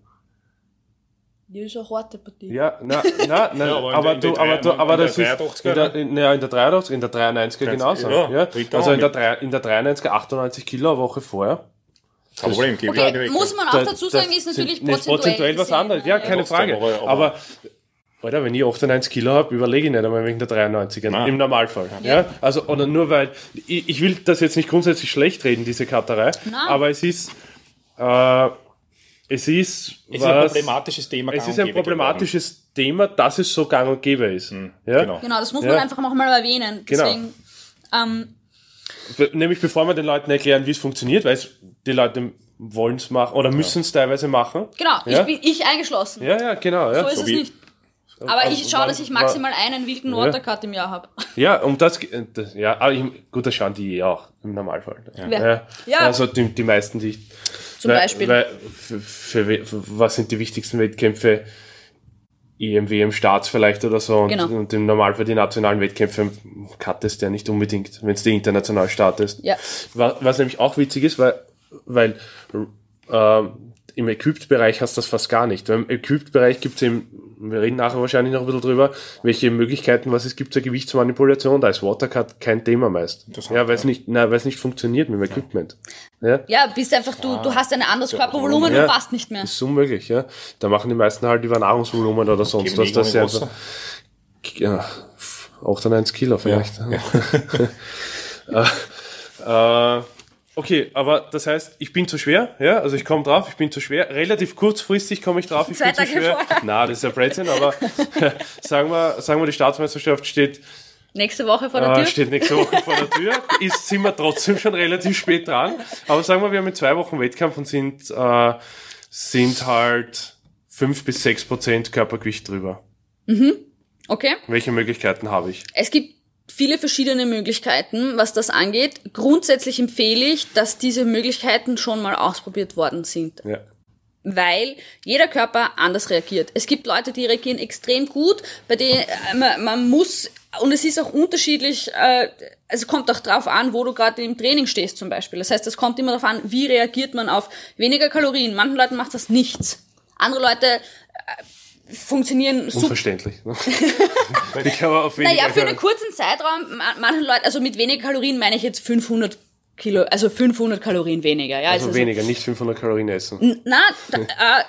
Ja, ist eine harte Partie. Ja, na, na, na Ja, aber aber, in du, in aber du, aber in der das ist 83er, in der, in, ja, in der 83, in der 93er genauso. ja, Ja, dritter also in der, mit- drei- in der 93er 98 Kilo eine Woche vorher. Kein Problem, gebe Okay, muss man auch Da- dazu sagen, das ist natürlich sind- ist prozentuell, was anderes. ne? Ja, keine Trotzdem, Frage. aber- aber- Aber, Alter, wenn ich 98 Kilo habe, überlege ich nicht einmal wegen der 93er. Nein. Im Normalfall. Ja. Also, oder nur weil, ich, ich will das jetzt nicht grundsätzlich schlecht reden, diese Katterei. Nein. Aber es ist, äh, es ist, Es ist ein was- problematisches Thema. es ist ein problematisches Thema, dass es so gang und gäbe ist. Ja? genau. Genau, das muss man Ja. einfach auch mal erwähnen. Genau. Deswegen, ähm, Be- Nämlich bevor wir den Leuten erklären, wie es funktioniert, weil es, die Leute wollen es machen oder müssen es teilweise machen. genau, Ja? ich bin ich eingeschlossen. Ja, ja, genau. Ja, so ist es wie- nicht. Aber ich schaue, dass ich maximal einen wilden Watercut im Jahr habe. ja um das, äh, das ja, aber ich, gut, das schauen die eh auch im Normalfall. Wer? Ja. Also die, die meisten, die ich, Zum weil, Beispiel. Weil für, für, für, was sind die wichtigsten Wettkämpfe? EM, WM, Starts vielleicht oder so. Und, Genau. und im Normalfall die nationalen Wettkämpfe cuttest ja nicht unbedingt, wenn es die international startest. Ja. Was, was nämlich auch witzig ist, weil, weil ähm, im Equipped-Bereich hast du das fast gar nicht. Weil Im Equipped-Bereich gibt es eben, wir reden nachher wahrscheinlich noch ein bisschen drüber, welche Möglichkeiten, was es gibt zur Gewichtsmanipulation. Da ist Watercut kein Thema meist. Ja, weil es nicht, na, weil es nicht funktioniert mit dem Equipment. Ja. Ja, bist einfach, du, du hast ein anderes Körpervolumen Ja. und passt nicht mehr. Das ist unmöglich, ja. Da machen die meisten halt über Nahrungsvolumen oder sonst was. die Das ist Ego ja einfach, ja, 98 Kilo vielleicht. äh, okay, aber das heißt, ich bin zu schwer, ja, also ich komme drauf, ich bin zu schwer. Relativ kurzfristig komme ich drauf, ich Zwei bin zu Tage schwer. vorher. Na, das ist ja Blödsinn, aber sagen wir, sagen wir, die Staatsmeisterschaft steht, Nächste Woche vor der äh, Tür. steht nächste Woche vor der Tür. Ist, sind wir trotzdem schon relativ spät dran. Aber sagen wir, wir haben in zwei Wochen Wettkampf und sind, äh, sind halt fünf bis sechs Prozent Körpergewicht drüber. Okay. Welche Möglichkeiten habe ich? Es gibt viele verschiedene Möglichkeiten, was das angeht. Grundsätzlich empfehle ich, dass diese Möglichkeiten schon mal ausprobiert worden sind. Ja. weil jeder Körper anders reagiert. Es gibt Leute, die reagieren extrem gut, bei denen äh, man, man muss, und es ist auch unterschiedlich, äh, es kommt auch drauf an, wo du gerade im Training stehst zum Beispiel. Das heißt, es kommt immer darauf an, wie reagiert man auf weniger Kalorien. Manchen Leuten macht das nichts. Andere Leute äh, funktionieren super. Unverständlich. ne? Die kann man auf weniger Naja, für einen kurzen Zeitraum, ma- manchen Leuten, also mit weniger Kalorien meine ich jetzt 500 Kilo, also 500 Kalorien weniger. Ja, also weniger, nicht 500 Kalorien essen. Na, da, äh,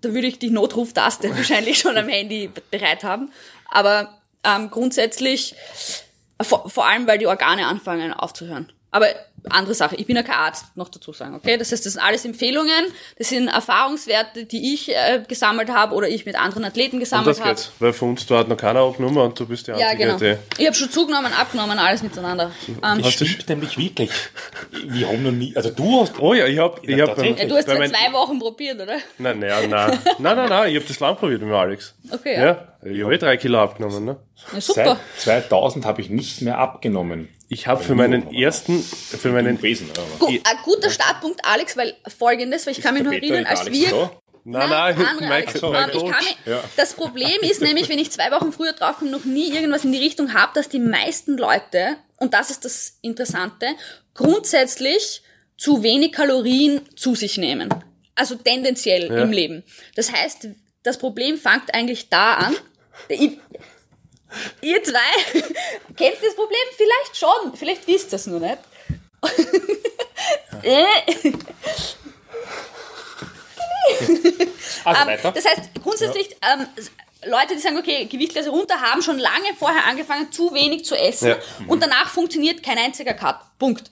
da würde ich die Notruftaste wahrscheinlich schon am Handy bereit haben. Aber ähm, grundsätzlich, vor, vor allem, weil die Organe anfangen aufzuhören. Aber andere Sache, ich bin ja kein Arzt, noch dazu sagen, okay? Das heißt, das sind alles Empfehlungen, das sind Erfahrungswerte, die ich äh, gesammelt habe oder ich mit anderen Athleten Und gesammelt das habe. geht's. Weil für uns, da hat noch keiner abgenommen und du bist die Ja, einzige, genau. die... Ich habe schon zugenommen, abgenommen, alles miteinander. Ähm, Das stimmt nämlich wirklich. Wir haben noch nie, also du hast, Oh ja, ich hab, ich hab ja, du hast ja mein- zwei Wochen probiert, oder? Nein, nein, nein, nein, nein, nein, ich hab das lang probiert mit dem Alex. Okay, ja. Ja, ich habe eh drei Kilo abgenommen, ne? Ja super. seit 2000 habe ich nicht mehr abgenommen. Ich habe für meinen ersten, für meinen, Wesen. Gut, ein guter Startpunkt, Alex, weil folgendes, weil ich kann mich noch erinnern, als Alex wir. da? nein, nein, mein, Alex. mein Ähm, ich kann Ja. Das Problem ist nämlich, wenn ich zwei Wochen früher draufkomme, noch nie irgendwas in die Richtung habe, dass die meisten Leute, und das ist das Interessante, grundsätzlich zu wenig Kalorien zu sich nehmen. Also tendenziell im Leben. Das heißt, das Problem fängt eigentlich da an. Ihr zwei kennt das Problem vielleicht schon, vielleicht wisst ihr es nur nicht. Äh, Also Ähm, weiter. Das heißt, grundsätzlich, ähm, Leute, die sagen, okay, Gewichtsklasse runter, haben schon lange vorher angefangen, zu wenig zu essen Ja. und danach funktioniert kein einziger Cut. Punkt.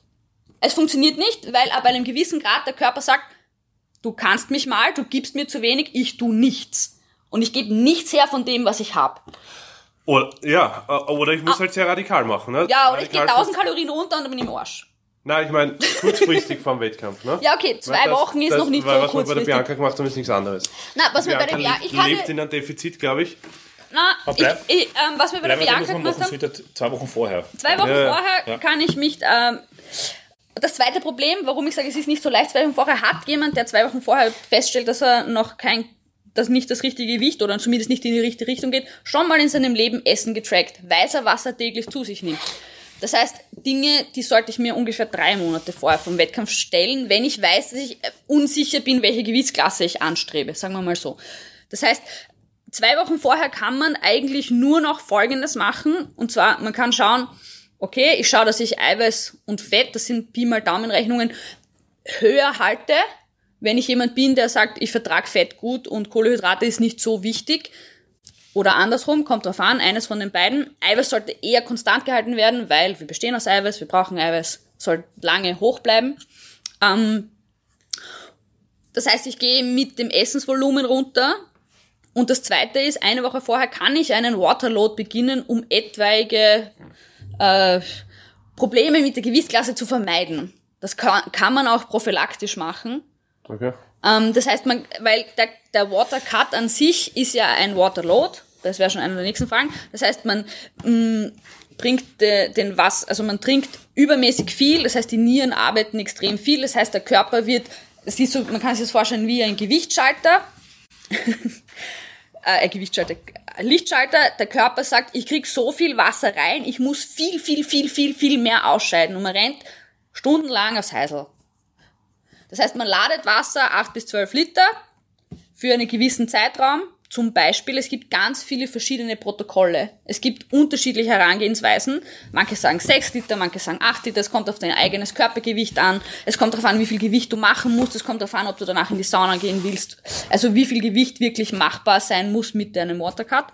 Es funktioniert nicht, weil ab einem gewissen Grad der Körper sagt, du kannst mich mal, du gibst mir zu wenig, ich tu nichts. Und ich gebe nichts her von dem, was ich habe. Oder, ja, äh, oder ich muss halt sehr radikal machen, ne? Ja, oder ich gehe Radikal- 1000 Kalorien runter und dann bin ich im Arsch. Nein, ich meine, kurzfristig vom Wettkampf, ne? Ja, okay, zwei das- Wochen ist das, noch nicht weil so Was wir bei der kurzfristig. Bianca gemacht haben, ist nichts anderes. Na, was wir bei der Bianca ich lebt in einem Defizit, glaube ich. na, Aber ich, ich, ähm, was wir bei der Bianca gemacht was haben, zwei Wochen vorher. Zwei Wochen Ja, vorher ja. kann ich mich. Ähm, das zweite Problem, warum ich sage, es ist nicht so leicht, zwei Wochen vorher hat jemand, der zwei Wochen vorher feststellt, dass er noch kein, dass nicht das richtige Gewicht oder zumindest nicht in die richtige Richtung geht, schon mal in seinem Leben Essen getrackt, weiß er, was er täglich zu sich nimmt. Das heißt, Dinge, die sollte ich mir ungefähr drei Monate vorher vom Wettkampf stellen, wenn ich weiß, dass ich unsicher bin, welche Gewichtsklasse ich anstrebe, sagen wir mal so. Das heißt, zwei Wochen vorher kann man eigentlich nur noch Folgendes machen. Und zwar, man kann schauen, okay, ich schaue, dass ich Eiweiß und Fett, das sind Pi mal Daumenrechnungen, höher halte. Wenn ich jemand bin, der sagt, ich vertrage Fett gut und Kohlenhydrate ist nicht so wichtig, oder andersrum, kommt drauf an, eines von den beiden. Eiweiß sollte eher konstant gehalten werden, weil wir bestehen aus Eiweiß, wir brauchen Eiweiß, soll lange hoch bleiben. Ähm, das heißt, ich gehe mit dem Essensvolumen runter. Und das zweite ist, eine Woche vorher kann ich einen Waterload beginnen, um etwaige äh, Probleme mit der Gewichtsklasse zu vermeiden. Das kann, kann man auch prophylaktisch machen. Okay. Ähm, das heißt, man, weil der, der Water Cut an sich ist ja ein Waterload. Das wäre schon eine der nächsten Fragen. Das heißt, man mh, bringt de, den was, also man trinkt übermäßig viel. Das heißt, die Nieren arbeiten extrem viel. Das heißt, der Körper wird, ist so, man kann sich das vorstellen wie ein Gewichtsschalter. äh, ein Gewichtsschalter, Lichtschalter. Der Körper sagt, ich krieg so viel Wasser rein, ich muss viel, viel, viel, viel, viel mehr ausscheiden. Und man rennt stundenlang aufs Heisel. Das heißt, man ladet Wasser 8 bis 12 Liter für einen gewissen Zeitraum. Zum Beispiel, es gibt ganz viele verschiedene Protokolle. Es gibt unterschiedliche Herangehensweisen. Manche sagen 6 Liter, manche sagen 8 Liter. Es kommt auf dein eigenes Körpergewicht an. Es kommt darauf an, wie viel Gewicht du machen musst. Es kommt darauf an, ob du danach in die Sauna gehen willst. Also wie viel Gewicht wirklich machbar sein muss mit deinem Watercut.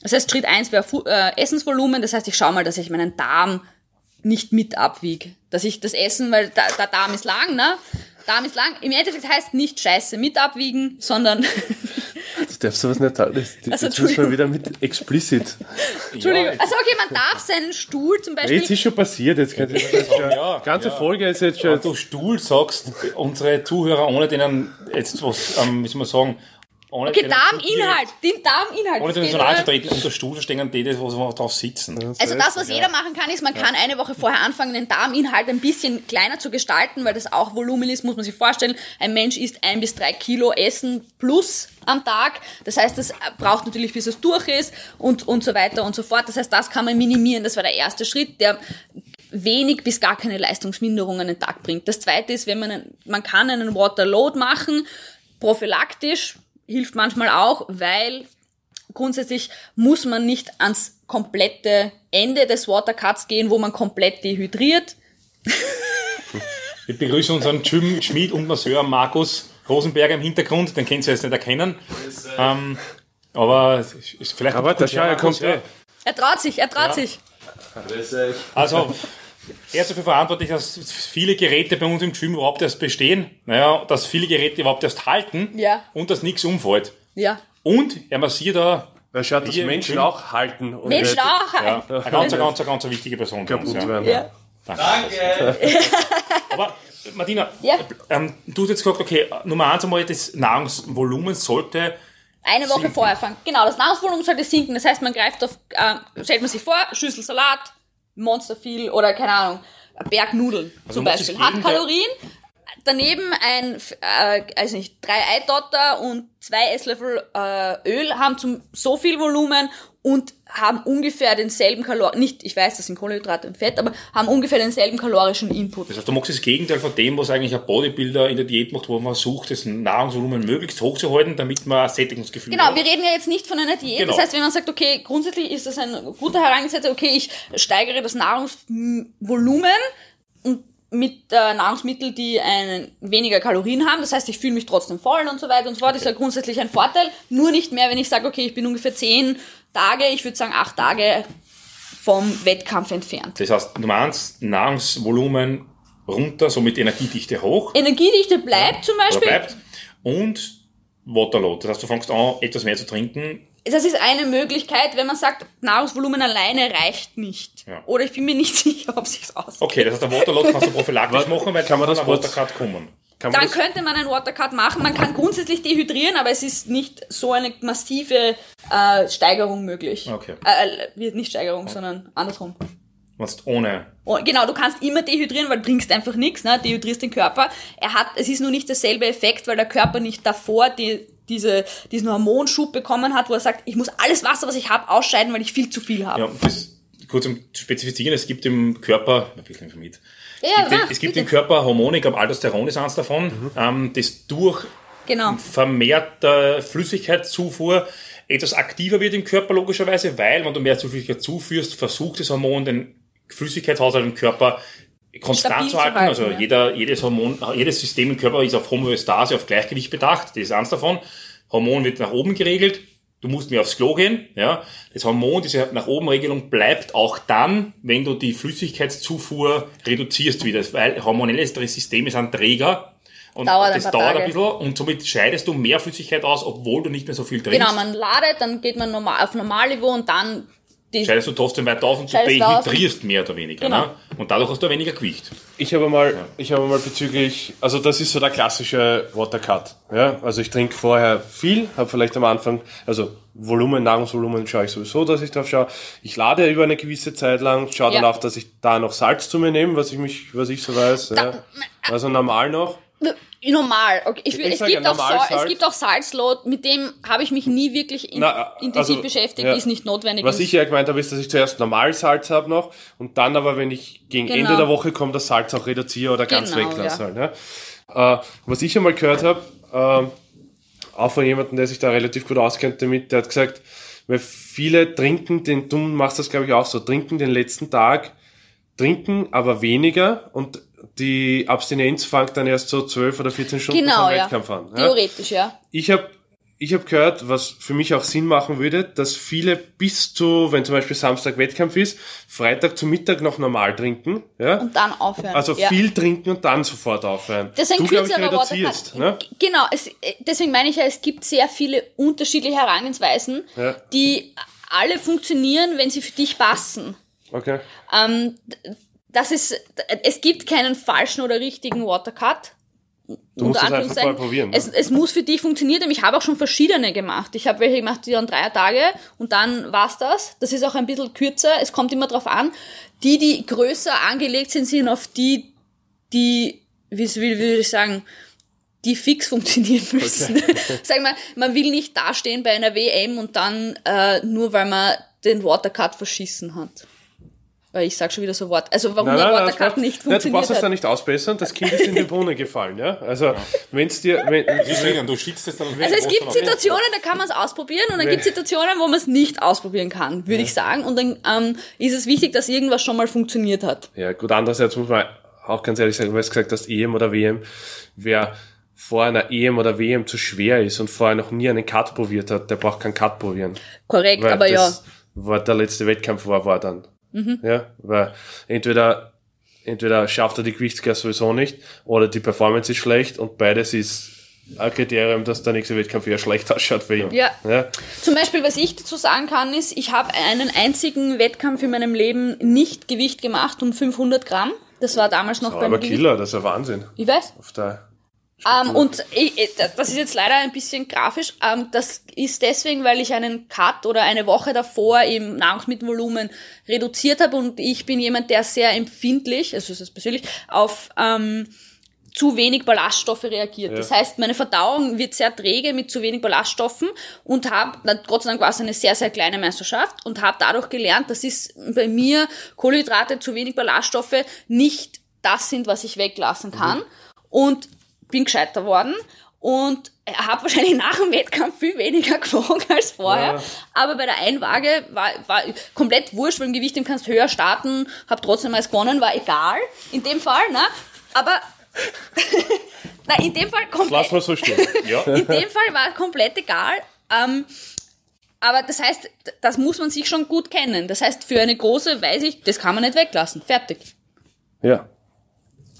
Das heißt, Schritt 1 wäre äh, Essensvolumen. Das heißt, ich schaue mal, dass ich meinen Darm nicht mit abwiege. Dass ich das Essen, weil der, der Darm ist lang, ne? Darm ist lang. Im Endeffekt heißt nicht Scheiße mit abwiegen, sondern. Du darfst sowas nicht sagen. Das, Also, jetzt müssen wir Entschuldigung. wieder mit explicit. Entschuldigung. Ja, Also okay, man darf seinen Stuhl zum Jetzt Beispiel. ist schon passiert. Jetzt kann ich, das schon, Ja, die ganze ja. Folge ist jetzt schon. Wenn du Stuhl sagst, unsere Zuhörer, ohne denen jetzt was, ähm, wie soll man sagen, ohne Okay, Darminhalt. Den Darminhalt. Ohne Das denen geht, so nahe oder? zu treten, unter Stuhl verstehen die, die, wo drauf sitzen. Also das, was jeder machen kann, ist, man kann eine Woche vorher anfangen, den Darminhalt ein bisschen kleiner zu gestalten, weil das auch Volumen ist, muss man sich vorstellen. Ein Mensch isst ein bis drei Kilo Essen plus am Tag. Das heißt, das braucht natürlich, bis es durch ist und, und so weiter und so fort. Das heißt, das kann man minimieren. Das war der erste Schritt, der wenig bis gar keine Leistungsminderung an den Tag bringt. Das zweite ist, wenn man, einen- man kann einen Waterload machen, prophylaktisch, hilft manchmal auch, weil grundsätzlich muss man nicht ans komplette Ende des Watercuts gehen, wo man komplett dehydriert. Wir begrüßen unseren Schim- Schmied und Masseur Markus Rosenberger im Hintergrund, den könnt ihr jetzt nicht erkennen. Ähm, aber vielleicht Aber der Schau, er kommt ja. eh. Er traut sich, er traut Ja. sich. Also, er ist dafür verantwortlich, dass viele Geräte bei uns im Gym überhaupt erst bestehen, naja, dass viele Geräte überhaupt erst halten Ja. und dass nichts umfällt. Ja. Und er massiert da Er schaut, dass Menschen auch halten und Menschen auch ja, ein. eine ganz, ganz, ganz, ganz wichtige Person. bei uns, kaputt ja. werden. Ja. Aber Martina, Ja. ähm, du hast jetzt gesagt, okay, Nummer eins einmal, das Nahrungsvolumen sollte Eine Woche Sinken. vorher fangen. Genau, das Nahrungsvolumen sollte sinken. Das heißt, man greift auf, äh, stellt man sich vor, Schüssel Salat, Monster viel oder keine Ahnung, ein Berg Nudeln zum Beispiel. Hat Kalorien. Daneben ein, äh, also nicht, drei Eidotter und zwei Esslöffel äh, Öl haben zum so viel Volumen und haben ungefähr denselben Kalor nicht, ich weiß, das sind Kohlenhydrate und Fett, aber haben ungefähr denselben kalorischen Input. Das heißt, du machst das Gegenteil von dem, was eigentlich ein Bodybuilder in der Diät macht, wo man versucht, das Nahrungsvolumen möglichst hoch zu halten, damit man ein Sättigungsgefühl Genau, hat. wir reden ja jetzt nicht von einer Diät. Genau. Das heißt, wenn man sagt, okay, grundsätzlich ist das ein guter Herangehensweise, okay, ich steigere das Nahrungsvolumen und mit äh, Nahrungsmitteln, die einen weniger Kalorien haben. Das heißt, ich fühle mich trotzdem voll und so weiter und so fort. Ist ja grundsätzlich ein Vorteil. Nur nicht mehr, wenn ich sage, okay, ich bin ungefähr zehn Tage, ich würde sagen acht Tage vom Wettkampf entfernt. Das heißt, Nummer eins, Nahrungsvolumen runter, somit Energiedichte hoch, Energiedichte bleibt zum oder Beispiel. bleibt, und Waterload. Das heißt, du fängst an, etwas mehr zu trinken. Das ist eine Möglichkeit, wenn man sagt, Nahrungsvolumen alleine reicht nicht. Ja. Oder ich bin mir nicht sicher, ob sich's aus. Okay, das heißt, der Waterload kannst du prophylaktisch machen, weil kann man das kurz- Watercut kommen. Kann Dann könnte man einen Watercut machen. Man kann grundsätzlich dehydrieren, aber es ist nicht so eine massive äh, Steigerung möglich. Okay. Äh, äh, nicht Steigerung, sondern andersrum. Wenn's ohne Oh, genau, du kannst immer dehydrieren, weil du trinkst einfach nichts, ne? dehydrierst den Körper. Er hat, es ist nur nicht derselbe Effekt, weil der Körper nicht davor die, diese, diesen Hormonschub bekommen hat, wo er sagt, ich muss alles Wasser, was ich habe, ausscheiden, weil ich viel zu viel habe. Ja, das kurz um zu spezifizieren, es gibt im Körper, ein bisschen mit, Ja, es gibt, na, im- es gibt im Körper Hormone, ich glaube Aldosteron ist eins davon, ähm, das durch Genau. vermehrter Flüssigkeitszufuhr etwas aktiver wird im Körper logischerweise, weil wenn du mehr Flüssigkeit zuführst, versucht das Hormon den Flüssigkeitshaushalt im Körper konstant Stabil zu zu halten. halten, also ja. jeder, jedes Hormon, jedes System im Körper ist auf Homöostase, auf Gleichgewicht bedacht. Das ist eins davon. Hormon wird nach oben geregelt. Du musst mehr aufs Klo gehen, ja. Das Hormon, diese nach oben Regelung bleibt auch dann, wenn du die Flüssigkeitszufuhr reduzierst wieder, weil hormonelle Systeme sind Träger. Und Dauert ein das dauert Tage. ein bisschen und somit scheidest du mehr Flüssigkeit aus, obwohl du nicht mehr so viel trinkst. Genau, man ladet, dann geht man normal, auf Normalniveau und dann die, scheidest du trotzdem weiter auf und du dehydrierst mehr oder weniger. Genau. Ne? Und dadurch hast du weniger Gewicht. Ich habe mal, ich habe mal bezüglich, also das ist so der klassische Watercut. Ja, also ich trinke vorher viel, habe vielleicht am Anfang, also Volumen, Nahrungsvolumen schaue ich sowieso, dass ich drauf schaue. Ich lade über eine gewisse Zeit lang, schaue dann Ja. auch, dass ich da noch Salz zu mir nehme, was ich mich, was ich so weiß. Ja. Also normal noch. Normal. Okay. Ich, Ich es, sag ja gibt auch normal Sal- es Salz. gibt auch Salzlot, mit dem habe ich mich nie wirklich in, Na, intensiv also, beschäftigt, ja. ist nicht notwendig. Was ich ja gemeint habe, ist, dass ich zuerst Normalsalz habe noch und dann aber, wenn ich gegen Genau. Ende der Woche komme, das Salz auch reduziere oder ganz Genau, weglasse. Halt, ja. äh, was ich einmal gehört habe, äh, auch von jemandem, der sich da relativ gut auskennt damit, der hat gesagt, weil viele trinken, den, du machst das glaube ich auch so, trinken den letzten Tag, trinken aber weniger und die Abstinenz fängt dann erst so 12 oder 14 Stunden genau, vor dem ja. Wettkampf an. Ja? Theoretisch, ja. ich habe ich hab gehört, was für mich auch Sinn machen würde, dass viele bis zu, wenn zum Beispiel Samstag Wettkampf ist, Freitag zu Mittag noch normal trinken. Ja? Und dann aufhören. Also ja. viel trinken und dann sofort aufhören. Das ist ein du, glaub ich, kürzerer reduzierst. Ne? Genau, es, deswegen meine ich ja, es gibt sehr viele unterschiedliche Herangehensweisen, Ja. die alle funktionieren, wenn sie für dich passen. Okay. Ähm, das ist, es gibt keinen falschen oder richtigen Watercut. Du musst es einfach vorher probieren. Ne? Es, es muss für dich funktionieren. Ich habe auch schon verschiedene gemacht. Ich habe welche gemacht, die dann drei Tage und dann war's das. Das ist auch ein bisschen kürzer. Es kommt immer drauf an. Die, die größer angelegt sind, sind auf die, die, wie, würde ich sagen, die fix funktionieren müssen. Sag mal, man will nicht dastehen bei einer WM und dann äh, nur weil man den Watercut verschissen hat. Weil ich sag schon wieder so Wort. Also warum der das Watercut nicht Nein, du funktioniert brauchst es da hat. nicht ausbessern, das Kind ist in die Bohne gefallen. Ja? Also, wenn's dir, wenn, Deswegen, du schützt es dann Also es gibt Situationen, da kann man es ausprobieren und dann gibt es Situationen, wo man es nicht ausprobieren kann, würde ich sagen. Und dann ähm, ist es wichtig, dass irgendwas schon mal funktioniert hat. Ja, gut, andererseits muss man auch ganz ehrlich sagen, weil du gesagt hast, EM oder WM, wer vor einer EM oder WM zu schwer ist und vorher noch nie einen Cut probiert hat, der braucht keinen Cut probieren. Korrekt, Weil aber ja. das war der letzte Wettkampf war, war dann. Mhm. Ja, weil entweder, entweder schafft er die Gewichtsklasse sowieso nicht oder die Performance ist schlecht und beides ist ein Kriterium, dass der nächste Wettkampf eher schlecht ausschaut für ihn. Ja. ja. Zum Beispiel, was ich dazu sagen kann, ist, ich habe einen einzigen Wettkampf in meinem Leben nicht Gewicht gemacht um 500 Gramm. Das war damals noch beim Aber Gewicht. Killer, das ist ein Wahnsinn. Ich weiß. Auf der Ähm, und ich, das ist jetzt leider ein bisschen grafisch. Ähm, das ist deswegen, weil ich einen Cut oder eine Woche davor im Nahrungsmittelvolumen reduziert habe und ich bin jemand, der sehr empfindlich, also das ist persönlich, auf ähm, zu wenig Ballaststoffe reagiert. Das heißt, meine Verdauung wird sehr träge mit zu wenig Ballaststoffen und habe, Gott sei Dank war es eine sehr, sehr kleine Meisterschaft und habe dadurch gelernt, das ist bei mir Kohlenhydrate, zu wenig Ballaststoffe nicht das sind, was ich weglassen kann. Und bin gescheiter worden und habe wahrscheinlich nach dem Wettkampf viel weniger gewogen als vorher. Ja. Aber bei der Einwaage war, war komplett wurscht, weil im Gewicht dem kannst du höher starten, habe trotzdem als gewonnen, war egal. In dem Fall, ne? Aber na, in dem Fall komplett. Lass mal so stehen. Ja. In dem Fall war komplett egal. Ähm, aber das heißt, das muss man sich schon gut kennen. Das heißt, für eine große weiß ich, das kann man nicht weglassen. Fertig. Ja.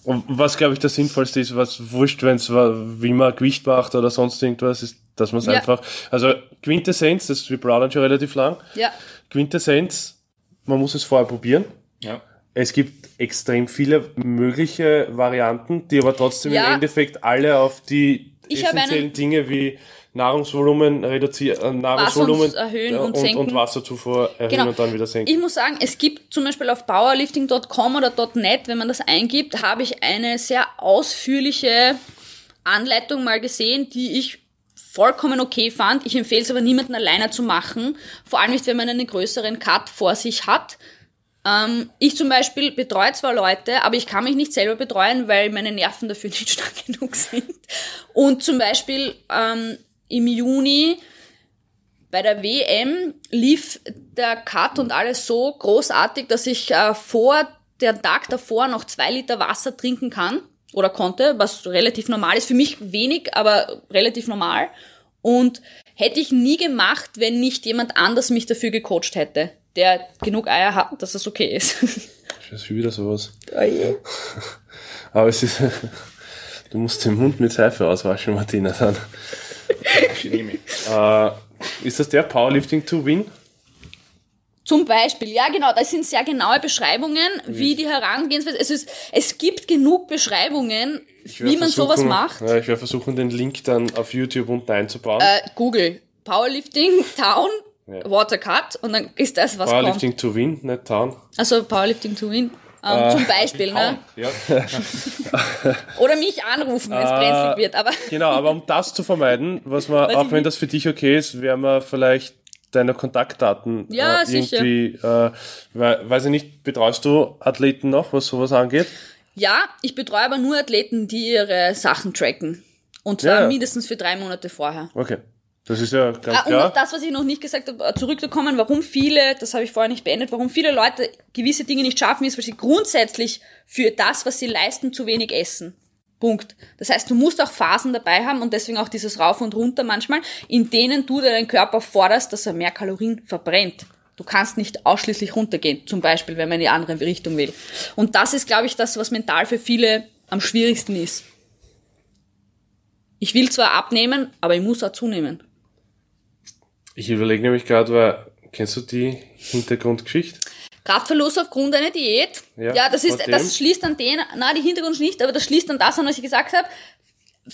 Und was, glaube ich, das Sinnvollste ist, was wurscht, wenn es wie man Gewicht macht oder sonst irgendwas, ist, dass man es Ja. einfach, also Quintessenz, das wir plaudern schon relativ lang, Ja. Quintessenz, man muss es vorher probieren. Ja. Es gibt extrem viele mögliche Varianten, die aber trotzdem Ja. im Endeffekt alle auf die Ich essentiellen Dinge wie Nahrungsvolumen reduzieren, äh, Nahrungsvolumen erhöhen und und, und Wasserzufuhr erhöhen Genau. und dann wieder senken. Ich muss sagen, es gibt zum Beispiel auf powerlifting.com oder .net, wenn man das eingibt, habe ich eine sehr ausführliche Anleitung mal gesehen, die ich vollkommen okay fand. Ich empfehle es aber niemanden alleine zu machen, vor allem nicht, wenn man einen größeren Cut vor sich hat. Ähm, ich zum Beispiel betreue zwar Leute, aber ich kann mich nicht selber betreuen, weil meine Nerven dafür nicht stark genug sind. Und zum Beispiel ähm, im Juni bei der WM lief der Cut und alles so großartig, dass ich äh, vor der Tag davor noch zwei Liter Wasser trinken kann oder konnte, was relativ normal ist. Für mich wenig, aber relativ normal. Und hätte ich nie gemacht, wenn nicht jemand anders mich dafür gecoacht hätte, der genug Eier hat, dass das okay ist. Das ist wieder sowas. Oh je. Aber es ist, du musst den Mund mit Seife auswaschen, Martina, dann. Äh, ist das der Powerlifting to Win? Zum Beispiel, ja genau, das sind sehr genaue Beschreibungen, wie die Herangehensweise, es ist, es gibt genug Beschreibungen, wie man sowas macht. Ja, ich werde versuchen, den Link dann auf YouTube unten einzubauen. Äh, Google, Powerlifting, Town, Ja. Watercut und dann ist das, was Powerlifting to Win, nicht Town. kommt. Also Powerlifting to win. Ähm, Äh, zum Beispiel, ne? Ja. Oder mich anrufen, wenn es Äh, brenzlig wird, aber Genau, aber um das zu vermeiden, was man, Weiß auch wenn das für dich okay ist, werden wir vielleicht deine Kontaktdaten Ja, äh, irgendwie, äh, we- weiß ich nicht, betreust du Athleten noch, was sowas angeht? ja, ich betreue aber nur Athleten, die ihre Sachen tracken. Und zwar ja. mindestens für drei Monate vorher. Okay. Das ist ja ganz Ah, und klar. das, was ich noch nicht gesagt habe, äh, zurückzukommen, warum viele, das habe ich vorher nicht beendet, warum viele Leute gewisse Dinge nicht schaffen, ist, weil sie grundsätzlich für das, was sie leisten, zu wenig essen. Punkt. Das heißt, du musst auch Phasen dabei haben und deswegen auch dieses Rauf und Runter manchmal, in denen du deinen Körper forderst, dass er mehr Kalorien verbrennt. Du kannst nicht ausschließlich runtergehen, zum Beispiel, wenn man in die andere Richtung will. Und das ist, glaube ich, das, was mental für viele am schwierigsten ist. Ich will zwar abnehmen, aber ich muss auch zunehmen. Ich überlege nämlich gerade, weil, kennst du die Hintergrundgeschichte? Kraftverlust aufgrund einer Diät. Ja, Ja, das ist, das schließt an den, na, die Hintergrund nicht, aber das schließt an das an, was ich gesagt habe.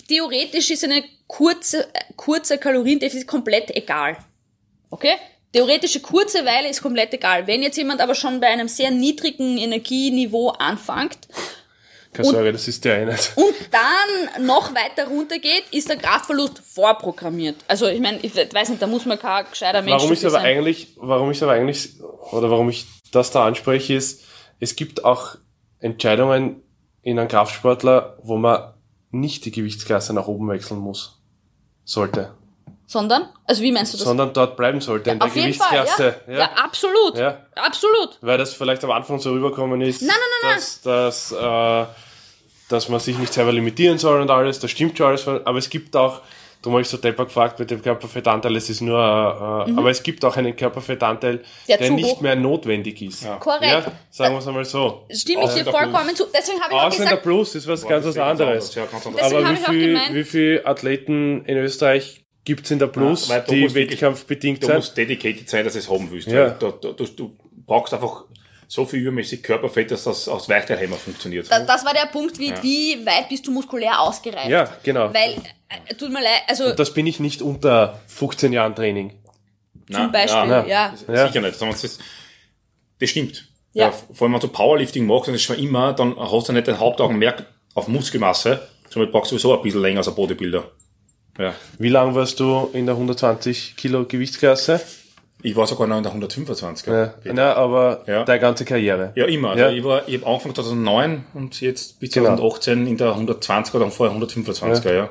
Theoretisch ist eine kurze, kurze Kaloriendefizit komplett egal. Okay? Theoretische kurze Weile ist komplett egal. Wenn jetzt jemand aber schon bei einem sehr niedrigen Energieniveau anfängt Keine Und- Sorge, das ist der nicht. und dann noch weiter runtergeht, ist der Kraftverlust vorprogrammiert. Also ich meine, ich weiß nicht, da muss man kein gescheiter Mensch Warum ich aber sein. eigentlich, warum ich aber eigentlich, oder warum ich das da anspreche, ist, es gibt auch Entscheidungen in einem Kraftsportler, wo man nicht die Gewichtsklasse nach oben wechseln muss. Sollte. Sondern? Also wie meinst du das? Sondern dort bleiben sollte in der Auf jeden Fall, ja. Gewichtsklasse. ja. absolut. Ja. Absolut. Weil das vielleicht am Anfang so rüberkommen ist, Nein, nein, nein, dass, dass, äh, dass man sich nicht selber limitieren soll und alles, das stimmt schon alles, aber es gibt auch, darum habe ich so depper gefragt mit dem Körperfettanteil, es ist nur, äh, aber es gibt auch einen Körperfettanteil, Mhm. Der der, nicht hoch- mehr notwendig ist. Ja. Korrekt. sagen wir es einmal so. Stimme ich dir vollkommen zu. Deswegen habe ich auch Ausländer gesagt, Plus ist was ganz was anderes. Ja. Deswegen Aber wie ich auch viel, gemeint- wie viel Athleten in Österreich gibt's in der Plus, Ja, weil du die wettkampfbedingt Du sind? musst dedicated sein, dass du es haben willst. Ja. Du, du, du, du brauchst einfach so viel übermäßig Körperfett, dass das aus Weichteilheimer funktioniert. das, das war der Punkt, wie, wie weit bist du muskulär ausgereift? Ja, genau. Weil, äh, tut mir leid, also Das bin ich nicht unter 15 Jahren Training. Nein, Beispiel, ja. ja. Ja. Sicher nicht. Das, das stimmt. Ja. Ja. vor allem, wenn du Powerlifting machst, und das ist schon immer, dann hast du nicht den Hauptaugenmerk auf Muskelmasse, somit brauchst du sowieso ein bisschen länger als ein Bodybuilder. Ja. Wie lang warst du in der 120 Kilo Gewichtsklasse? Ich war sogar noch in der 125er. Ja, na, aber Ja. deine ganze Karriere. Ja, immer. Also Ja. ich, war, ich habe angefangen 2009 und jetzt bis Genau. 2018 in der 120er, dann vorher 125er, ja.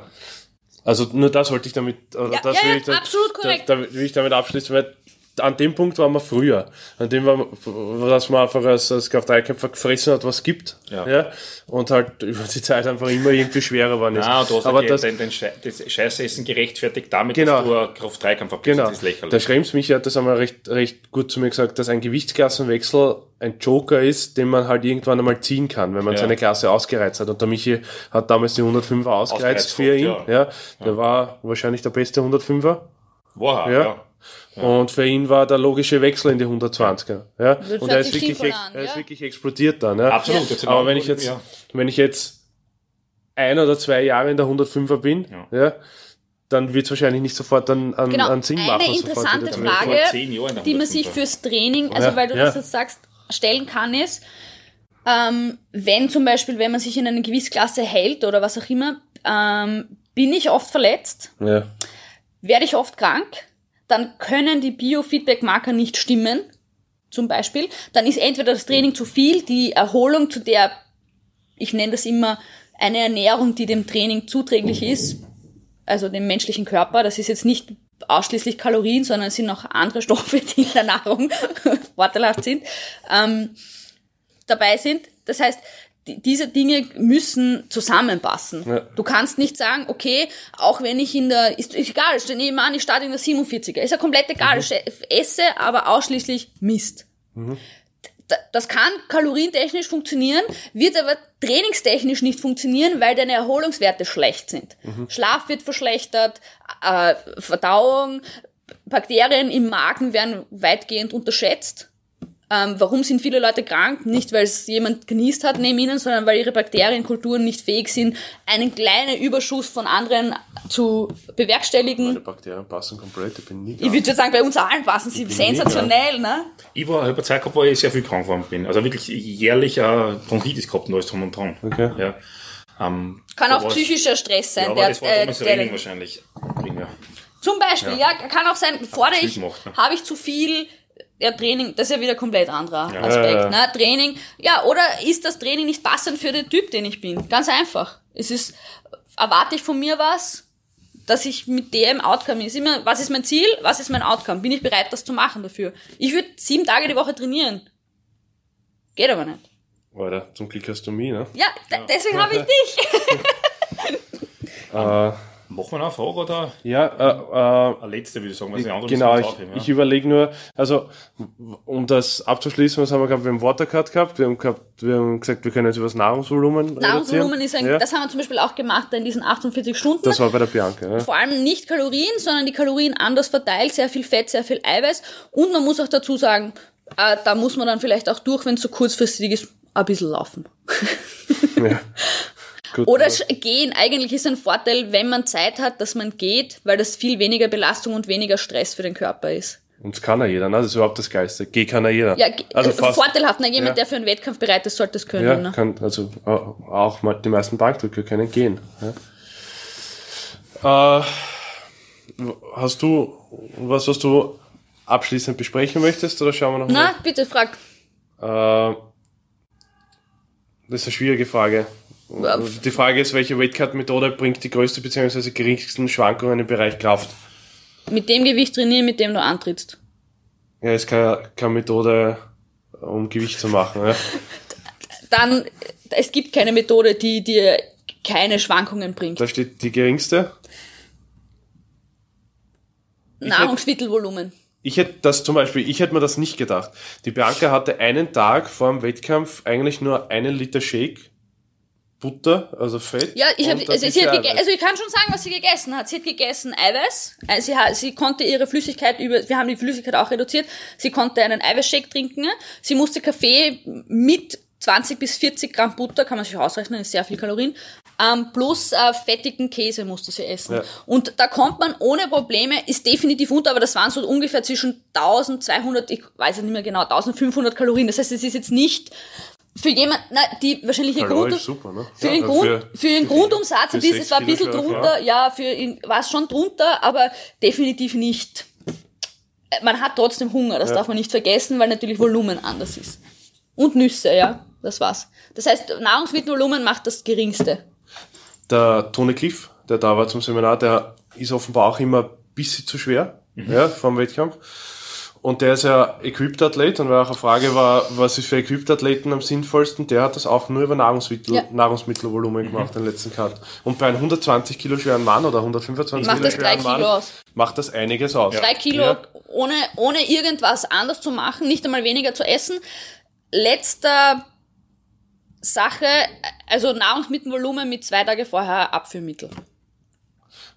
Also nur das wollte ich damit, oder Ja, das ja, will ja, ich, da, absolut korrekt. Da, da will ich damit abschließen, weil an dem Punkt waren wir früher. An dem war, dass man einfach als, als Kraft-3-Kämpfer gefressen hat, was gibt. Ja. Und halt über die Zeit einfach immer irgendwie schwerer ist. Ah, du hast aber aber das, den, den Schei- das Scheißessen gerechtfertigt damit, Genau. dass du ein Kraft-3-Kampf abgibst. Genau. Das ist lächerlich. Der Schrems Michi hat das einmal recht, recht gut zu mir gesagt, dass ein Gewichtsklassenwechsel ein Joker ist, den man halt irgendwann einmal ziehen kann, wenn man Ja. seine Klasse ausgereizt hat. Und der Michi hat damals die 105er ausgereizt Ausgereizt für ihn. Ja. ja. Der war wahrscheinlich der beste 105er. Wow, Ja. ja. Und für ihn war der logische Wechsel in die 120er. Ja. Das Und er ist, wirklich, an, er ist ja. wirklich explodiert dann. Ja. Absolut. jetzt Aber wenn ich jetzt, ja. wenn ich jetzt ein oder zwei Jahre in der 105er bin, ja, dann wird es wahrscheinlich nicht sofort an, an, Genau. an Sinn Eine machen. sofort interessante Frage, die man sich 105er. fürs Training, also Ja, weil du ja. das jetzt sagst, stellen kann, ist, ähm, wenn zum Beispiel, wenn man sich in einer Gewichtsklasse hält oder was auch immer, ähm, bin ich oft verletzt, Ja. werde ich oft krank, dann können die Biofeedback-Marker nicht stimmen zum Beispiel, dann ist entweder das Training zu viel, die Erholung, zu der, ich nenne das immer eine Ernährung, die dem Training zuträglich ist, also dem menschlichen Körper. Das ist jetzt nicht ausschließlich Kalorien, sondern es sind noch andere Stoffe, die in der Nahrung vorteilhaft sind, ähm, dabei sind. Das heißt, diese Dinge müssen zusammenpassen. Ja. Du kannst nicht sagen, okay, auch wenn ich in der, ist, ist egal, ich nehme an, ich starte in der 47er, ist ja komplett egal, ich esse aber ausschließlich Mist. D- Das kann kalorientechnisch funktionieren, wird aber trainingstechnisch nicht funktionieren, weil deine Erholungswerte schlecht sind. Schlaf wird verschlechtert, äh, Verdauung, Bakterien im Magen werden weitgehend unterschätzt. Ähm, warum sind viele Leute krank? Nicht, weil es jemand genießt hat neben ihnen, sondern weil ihre Bakterienkulturen nicht fähig sind, einen kleinen Überschuss von anderen zu bewerkstelligen. Die Bakterien passen komplett, ich bin nie Ich würde sagen, bei uns allen passen sie sensationell, ne? Ich war, eine Zeit gehabt, wo ich sehr viel krank geworden bin. Also wirklich jährlich äh, Bronchitis gehabt und alles drum und dran. Okay. Ja. Ähm, Kann auch psychischer Stress sein. Ja, aber der, das war äh, damals der, wahrscheinlich. Primär. Zum Beispiel, ja. kann auch sein, fordere ich, ne? habe ich zu viel, ja, Training, das ist ja wieder komplett anderer Ja. Aspekt, Ja, ja. ne? Training, ja, oder ist das Training nicht passend für den Typ, den ich bin? Ganz einfach. Es ist, erwarte ich von mir was, dass ich mit dem Outcome ist. Immer, was ist mein Ziel? Was ist mein Outcome? Bin ich bereit, das zu machen dafür? Ich würde sieben Tage die Woche trainieren. Geht aber nicht. Alter, zum Glück hast du mich, ne? Ja, d- deswegen habe ich dich. Äh, Machen wir noch eine Frage oder ja, äh, äh, eine letzte, würde ich sagen, weil die andere Genau, ich, aufheben, ja. ich überlege nur, also um das abzuschließen, was haben wir gehabt? Wir haben Watercut gehabt, wir haben gehabt, wir haben gesagt, wir können jetzt über das Nahrungsvolumen Nahrungsvolumen reduzieren. ist ein, ja, das haben wir zum Beispiel auch gemacht in diesen 48 Stunden. Das war bei der Bianca, ja. vor allem nicht Kalorien, sondern die Kalorien anders verteilt, sehr viel Fett, sehr viel Eiweiß. Und man muss auch dazu sagen, äh, da muss man dann vielleicht auch durch, wenn es so kurzfristig ist, ein bisschen laufen. ja. Gut, Oder gehen. Eigentlich ist ein Vorteil, wenn man Zeit hat, dass man geht, weil das viel weniger Belastung und weniger Stress für den Körper ist. Und das kann ja jeder, ne? Das ist überhaupt das Geilste. Geh kann ja jeder. Ja, also äh, fast. vorteilhaft. Ne? Jemand, Ja. der für einen Wettkampf bereit ist, sollte es können. Ja, ne? kann, also auch mal die meisten Bankdrücker können gehen. Ja. Äh, hast du was, was du abschließend besprechen möchtest, oder schauen wir noch Na, bitte frag. mal? Äh, das ist eine schwierige Frage. Die Frage ist, welche Weightcut-Methode bringt die größte bzw. geringsten Schwankungen im Bereich Kraft? Mit dem Gewicht trainieren, mit dem du antrittst. Ja, ist keine, keine Methode, um Gewicht zu machen. Ja. Dann, es gibt keine Methode, die dir keine Schwankungen bringt. Da steht die geringste. Nahrungsmittelvolumen. Ich hätte das zum Beispiel, ich hätte mir das nicht gedacht. Die Bianca hatte einen Tag vor dem Wettkampf eigentlich nur einen Liter Shake, Butter, also Fett. Ja, ich ein also, sie hat also ich kann schon sagen, was sie gegessen hat. Sie hat gegessen Eiweiß. Äh, Sie, hat, sie konnte ihre Flüssigkeit über, wir haben die Flüssigkeit auch reduziert. Sie konnte einen Eiweißshake trinken. Sie musste Kaffee mit 20 bis 40 Gramm Butter, kann man sich ausrechnen, ist sehr viel Kalorien, ähm, plus äh, fettigen Käse musste sie essen. Ja. Und da kommt man ohne Probleme, ist definitiv unter, aber das waren so ungefähr zwischen 1200, ich weiß es nicht mehr genau, 1500 Kalorien. Das heißt, es ist jetzt nicht für jemand, na, die wahrscheinlich ihr Grund, super, ne? für, Ja, den Grund, für- für, den Grundumsatz ein für bisschen, es war ein 60 bisschen drunter, ja, für ihn war es schon drunter, aber definitiv nicht. Man hat trotzdem Hunger, das darf man nicht vergessen, weil natürlich Volumen anders ist. Und Nüsse, ja, das war's. Das heißt, Nahrungsmittelvolumen macht das geringste. Der Tony Cliff, der da war zum Seminar, der ist offenbar auch immer ein bisschen zu schwer, ja, vom Wettkampf. Und der ist ja Equipped-Athlet und weil auch eine Frage war, was ist für Equipped-Athleten am sinnvollsten, der hat das auch nur über Nahrungsmittel, Ja. Nahrungsmittelvolumen gemacht, den letzten Cut. Und bei einem 120 Kilo schweren Mann oder 125 Macht Kilo schweren Mann aus. macht das einiges aus. Drei Kilo Ja. ohne, ohne irgendwas anders zu machen, nicht einmal weniger zu essen. Letzter Sache, also Nahrungsmittelvolumen mit zwei Tage vorher Abführmittel.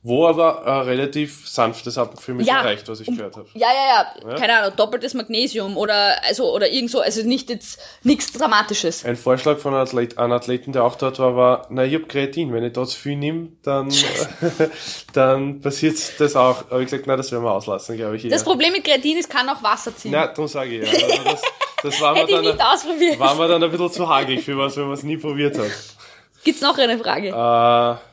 Wo aber ein relativ sanftes Abführmittel Ja. reicht, was ich Um- gehört habe. Ja, ja, ja, keine Ahnung, doppeltes Magnesium oder also oder irgend so, also nicht jetzt nichts Dramatisches. Ein Vorschlag von einem, Athlet, einem Athleten, der auch dort war, war, na, ich hab Kreatin, wenn ich dort zu viel nehme, dann, dann passiert das auch. Aber ich gesagt, na, das werden wir auslassen, glaube ich. Das eher. Problem mit Kreatin ist, kann auch Wasser ziehen. Na, darum sage ich ja. Also das, das war mir, dann, war mir dann ein bisschen zu hagelig für was, wenn man es nie probiert hat. Gibt's noch eine Frage? Äh,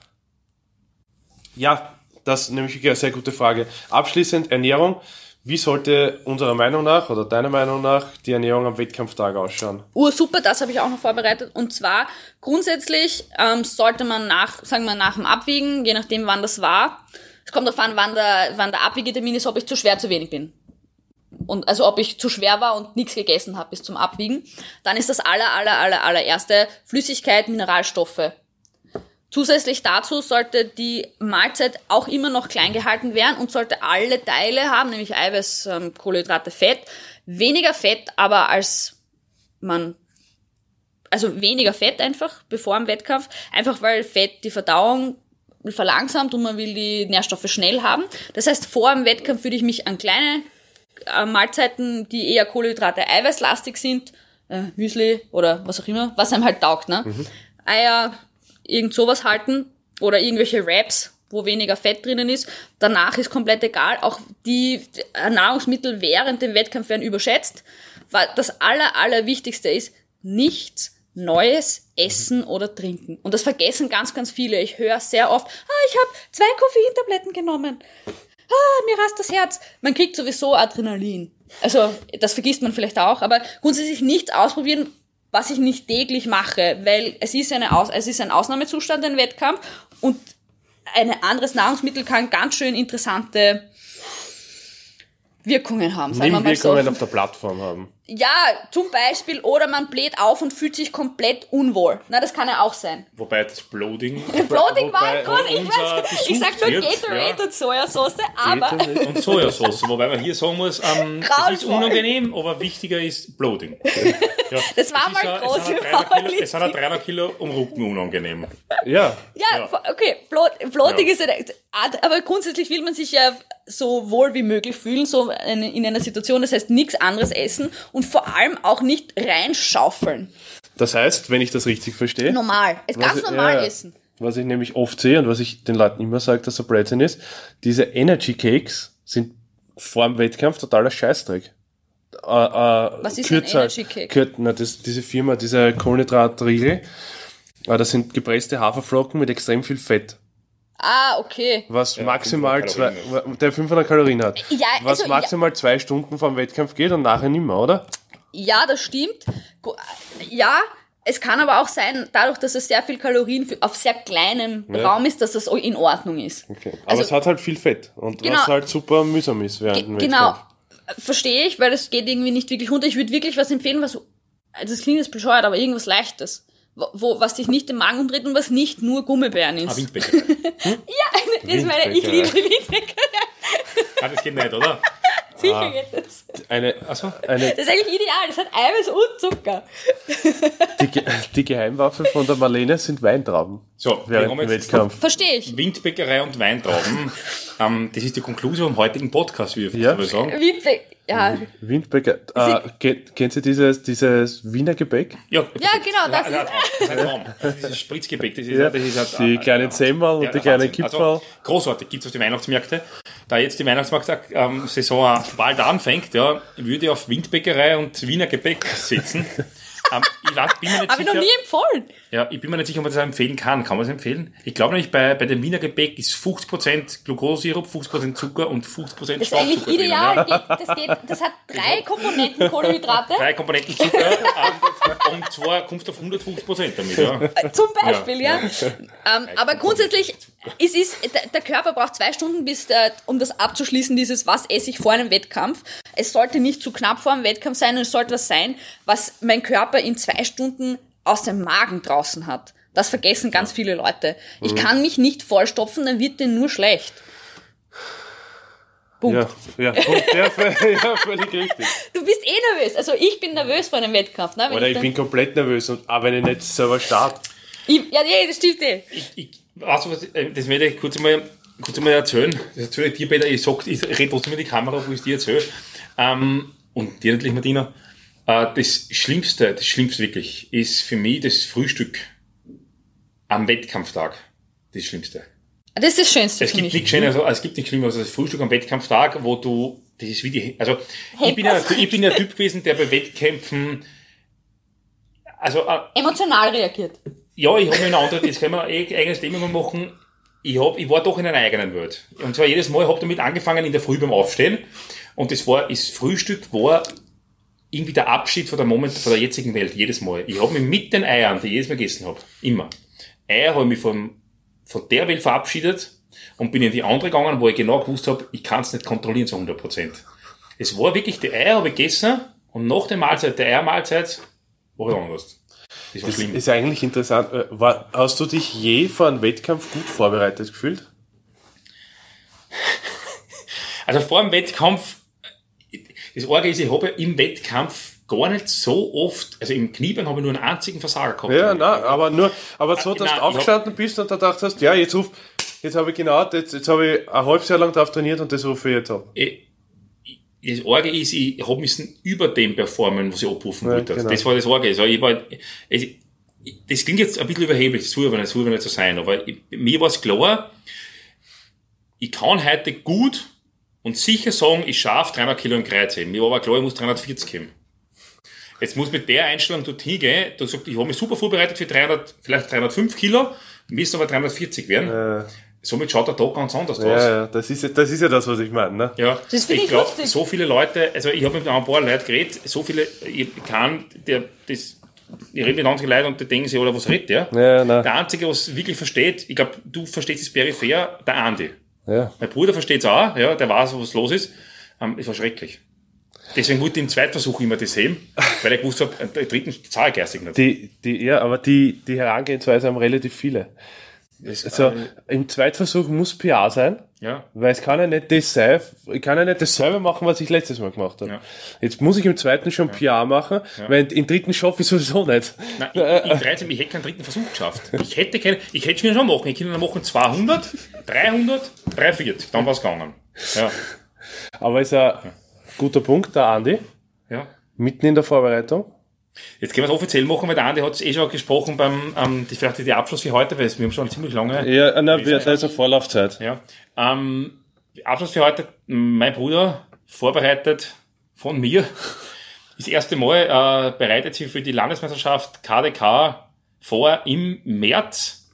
ja, das nämlich eine sehr gute Frage. Abschließend Ernährung. Wie sollte unserer Meinung nach oder deiner Meinung nach die Ernährung am Wettkampftag ausschauen? Ur super, das habe ich auch noch vorbereitet. Und zwar grundsätzlich ähm, sollte man nach, sagen wir nach dem Abwiegen, je nachdem wann das war, es kommt darauf an, wann der, wann der Abwiegetermin ist, ob ich zu schwer, zu wenig bin. Und also ob ich zu schwer war und nichts gegessen habe bis zum Abwiegen, dann ist das aller, aller, aller, allererste Flüssigkeit, Mineralstoffe. Zusätzlich dazu sollte die Mahlzeit auch immer noch klein gehalten werden und sollte alle Teile haben, nämlich Eiweiß, ähm, Kohlenhydrate, Fett. Weniger Fett aber als man, also weniger Fett einfach bevor dem Wettkampf, einfach weil Fett die Verdauung verlangsamt und man will die Nährstoffe schnell haben. Das heißt, vor dem Wettkampf würde ich mich an kleine äh, Mahlzeiten, die eher Kohlenhydrate eiweißlastig sind, äh, Müsli oder was auch immer, was einem halt taugt, ne? Eier, irgend sowas halten oder irgendwelche Wraps, wo weniger Fett drinnen ist. Danach ist komplett egal. Auch die Nahrungsmittel während dem Wettkampf werden überschätzt. Das aller, aller Wichtigste ist, nichts Neues essen oder trinken. Und das vergessen ganz, ganz viele. Ich höre sehr oft, ah, ich habe zwei Koffeintabletten genommen. Ah, mir rast das Herz. Man kriegt sowieso Adrenalin. Also, das vergisst man vielleicht auch, aber grundsätzlich nichts ausprobieren, was ich nicht täglich mache, weil es ist, eine Aus es ist ein Ausnahmezustand, ein Wettkampf und ein anderes Nahrungsmittel kann ganz schön interessante Wirkungen haben, sagen wir mal so. Nebenwirkungen auf der Plattform haben. Ja, zum Beispiel, oder man bläht auf und fühlt sich komplett unwohl. Na, das kann ja auch sein. Wobei das Bloating Bloating war groß, ich weiß, ich sag nur wird, Gatorade und Sojasauce, aber und Sojasauce, wobei man hier sagen muss, ähm, das ist unangenehm, aber wichtiger ist Bloating. Ja, Das war es mal große es sind ein 300 Kilo, Powerlifting. es sind ein 300 Kilo um Rücken unangenehm. Ja. Ja, okay, Bloat, Bloating Ja. ist eine Art, aber grundsätzlich will man sich ja so wohl wie möglich fühlen, so in in einer Situation, das heißt nichts anderes essen und vor allem auch nicht reinschaufeln. Das heißt, wenn ich das richtig verstehe. Normal, es ganz ich- normal ja, essen. Was ich nämlich oft sehe und was ich den Leuten immer sage, dass so Blödsinn ist, diese Energy Cakes sind vor dem Wettkampf totaler Scheißdreck. Äh, äh, Was ist ein kürzer- Energy Cake? kür- na, das, diese Firma, diese Kohlenhydratriegel, äh, das sind gepresste Haferflocken mit extrem viel Fett. Ah, okay. Was maximal 500 zwei, der 500 Kalorien hat. Ja, was also, maximal zwei Stunden vor dem Wettkampf geht und nachher nimmer, oder? Ja, das stimmt. Ja, es kann aber auch sein, dadurch, dass es sehr viel Kalorien für, auf sehr kleinem Ja. Raum ist, dass das in Ordnung ist. Okay. Aber Also- es hat halt viel Fett und Genau. was halt super mühsam ist während dem Genau. Wettkampf. Verstehe ich, weil das geht irgendwie nicht wirklich runter. Ich würde wirklich was empfehlen, was, also das klingt jetzt bescheuert, aber irgendwas Leichtes. Wo, was dich nicht den Magen umdreht und was nicht nur Gummibären Ah, ist. Windbäcker. Das ist meine, ich liebe die Windbäcker. ah, das geht nicht, oder? Sicher geht das. Eine, Also, eine, Das ist eigentlich ideal. Das hat Eiweiß und Zucker. die, Ge- die Geheimwaffe von der Marlene sind Weintrauben. so, wir Während haben dem jetzt Wettkampf. Verstehe ich. Windbäckerei und Weintrauben. ähm, das ist die Konklusion vom heutigen Podcast, wie wir Ja. ja. sagen. Windbäcker, ja. Windbäcker. Äh, kennt, kennt ihr dieses, dieses Wiener Gebäck? Ja, Ja, genau, das ist- das ist Traum. Das ist ein Spritzgebäck. Das ist, Ja, das ist ein, die ein- kleinen Semmel und die kleinen. Kipferl. Also, großartig, gibt's auf die Weihnachtsmärkte. Da jetzt die Weihnachtsmarkt-Saison bald anfängt, ja, würde ich auf Windbäckerei und Wiener Gebäck setzen. ähm, ich weiß, bin mir nicht Habe ich noch sicher, nie empfohlen. Ja, ich bin mir nicht sicher, ob man das empfehlen kann. Kann man das empfehlen? Ich glaube nämlich, bei, bei dem Wiener Gebäck ist 50% Glukosesirup, 50% Zucker und 50% Das ist eigentlich Schwarzzucker drin. ideal. Ja. Geht, das, geht, das hat drei Komponenten Kohlenhydrate. Drei Komponenten Zucker ähm, und zwar kommst du auf 150% damit. Ja. Zum Beispiel, ja. Ähm, aber grundsätzlich, es ist, der, Körper braucht zwei Stunden, bis der, um das abzuschließen, dieses, was esse ich vor einem Wettkampf. Es sollte nicht zu knapp vor einem Wettkampf sein, es sollte was sein, was mein Körper in zwei Stunden aus dem Magen draußen hat. Das vergessen ganz viele Leute. Ich kann mich nicht vollstopfen, dann wird dir nur schlecht. Punkt. Ja, ja, Punkt. ja, vö- ja, völlig richtig. Du bist eh nervös. Also ich bin nervös vor einem Wettkampf. Ne? Oder ich dann- bin komplett nervös, und, aber wenn ich nicht selber starte. ich, ja, nee, das stimmt eh. ich, äh, das werde ich kurz einmal, kurz einmal erzählen. Das erzähle ich dir, Peter. Ich, sag, ich rede trotzdem in die Kamera, wo ich es dir erzähle. Ähm, und dir natürlich, Martina. Äh, das Schlimmste, das Schlimmste wirklich, ist für mich das Frühstück am Wettkampftag. Das Schlimmste. Das ist das Schönste Es für gibt mich. nichts Schöneres, also, es gibt nichts Schlimmeres als das Frühstück am Wettkampftag, wo du, das ist wie die, also, ich bin ja, ich bin ja Typ gewesen, der bei Wettkämpfen, also, äh, Emotional reagiert. ja, ich habe mir eine andere, das können wir ein eigenes Thema mal machen. Ich, hab, ich war doch in einer eigenen Welt. Und zwar jedes Mal habe damit angefangen in der Früh beim Aufstehen. Und das war, das Frühstück war irgendwie der Abschied von der Moment, von der jetzigen Welt, jedes Mal. Ich habe mich mit den Eiern, die ich jedes Mal gegessen habe, immer. Eier habe ich mich von, von der Welt verabschiedet und bin in die andere gegangen, wo ich genau gewusst habe, ich kann es nicht kontrollieren zu 100 Prozent. Es war wirklich, die Eier habe ich gegessen und nach der Mahlzeit, der Eiermahlzeit, war ich anders. Das war Das schlimm. ist eigentlich interessant. Äh, War, hast du dich je vor einem Wettkampf gut vorbereitet gefühlt? Also vor dem Wettkampf, das Orge ist, ich habe im Wettkampf gar nicht so oft, also im Kniebein habe ich nur einen einzigen Versager gehabt. Ja, na, aber nur, aber so, dass Nein, du ich aufgestanden bist und da dachtest hast, ja, jetzt ruf, jetzt habe ich genau, jetzt, jetzt habe ich ein halbes Jahr lang drauf trainiert und das rufe ich jetzt ab. Ich- das Orge ist, ich habe müssen über dem performen, was ich abrufen Ja, wollte. genau. Das war das Orge. Also ich war, es, das klingt jetzt ein bisschen überheblich, das soll aber nicht, soll aber nicht so sein, aber ich, mir war es klar, ich kann heute gut und sicher sagen, ich schaffe 300 Kilo in Kreuz heben. Mir war aber klar, ich muss 340 heben. Jetzt muss mit der Einstellung dorthin gehen, da sagt, ich habe mich super vorbereitet für 300, vielleicht 305 Kilo, müssen aber 340 werden. Äh, Somit schaut der Tag ganz anders aus. ja, ja, das ist, ja- das ist ja das, was ich meine, ne? Ja, Das ich glaube, so viele Leute, also ich habe mit ein paar Leuten geredet, so viele, ich kann, der, das, ich rede mit anderen Leuten und die denken sich, oder was redet der? Ja, nein. Der Einzige, was wirklich versteht, ich glaube, du verstehst es peripher, der Andi. Ja. Mein Bruder versteht es auch, ja, der weiß, was los ist. Ähm, es war schrecklich. Deswegen wollte ich im Zweitversuch immer das heben, weil ich gewusst habe, der dritten zahle ich geistig nicht. Die, die, ja, aber die, die Herangehensweise haben relativ viele. Das, Also, äh, im Zweitversuch muss PR sein, ja, weil es kann ja nicht das sein, ich kann ja nicht dasselbe machen, was ich letztes Mal gemacht habe. Ja. Jetzt muss ich im zweiten schon PR machen, weil im dritten schaffe ich sowieso nicht. Nein, ich, ich, 13, ich hätte keinen dritten Versuch geschafft. Ich hätte keine, ich hätte schon machen. Ich könnte machen 200, 300, 340. Dann war's gegangen. Ja, Aber ist ein guter Punkt, der Andi, ja. mitten in der Vorbereitung. Jetzt können wir es offiziell machen, weil der Andi hat es eh schon gesprochen beim, ähm, die, vielleicht die Abschluss für heute, weil es- wir haben schon ziemlich lange. Ja, nein, wir, da ist eine Vorlaufzeit. Ja. Ähm, Abschluss für heute, mein Bruder, vorbereitet von mir, das erste Mal äh, bereitet sich für die Landesmeisterschaft KDK vor im März.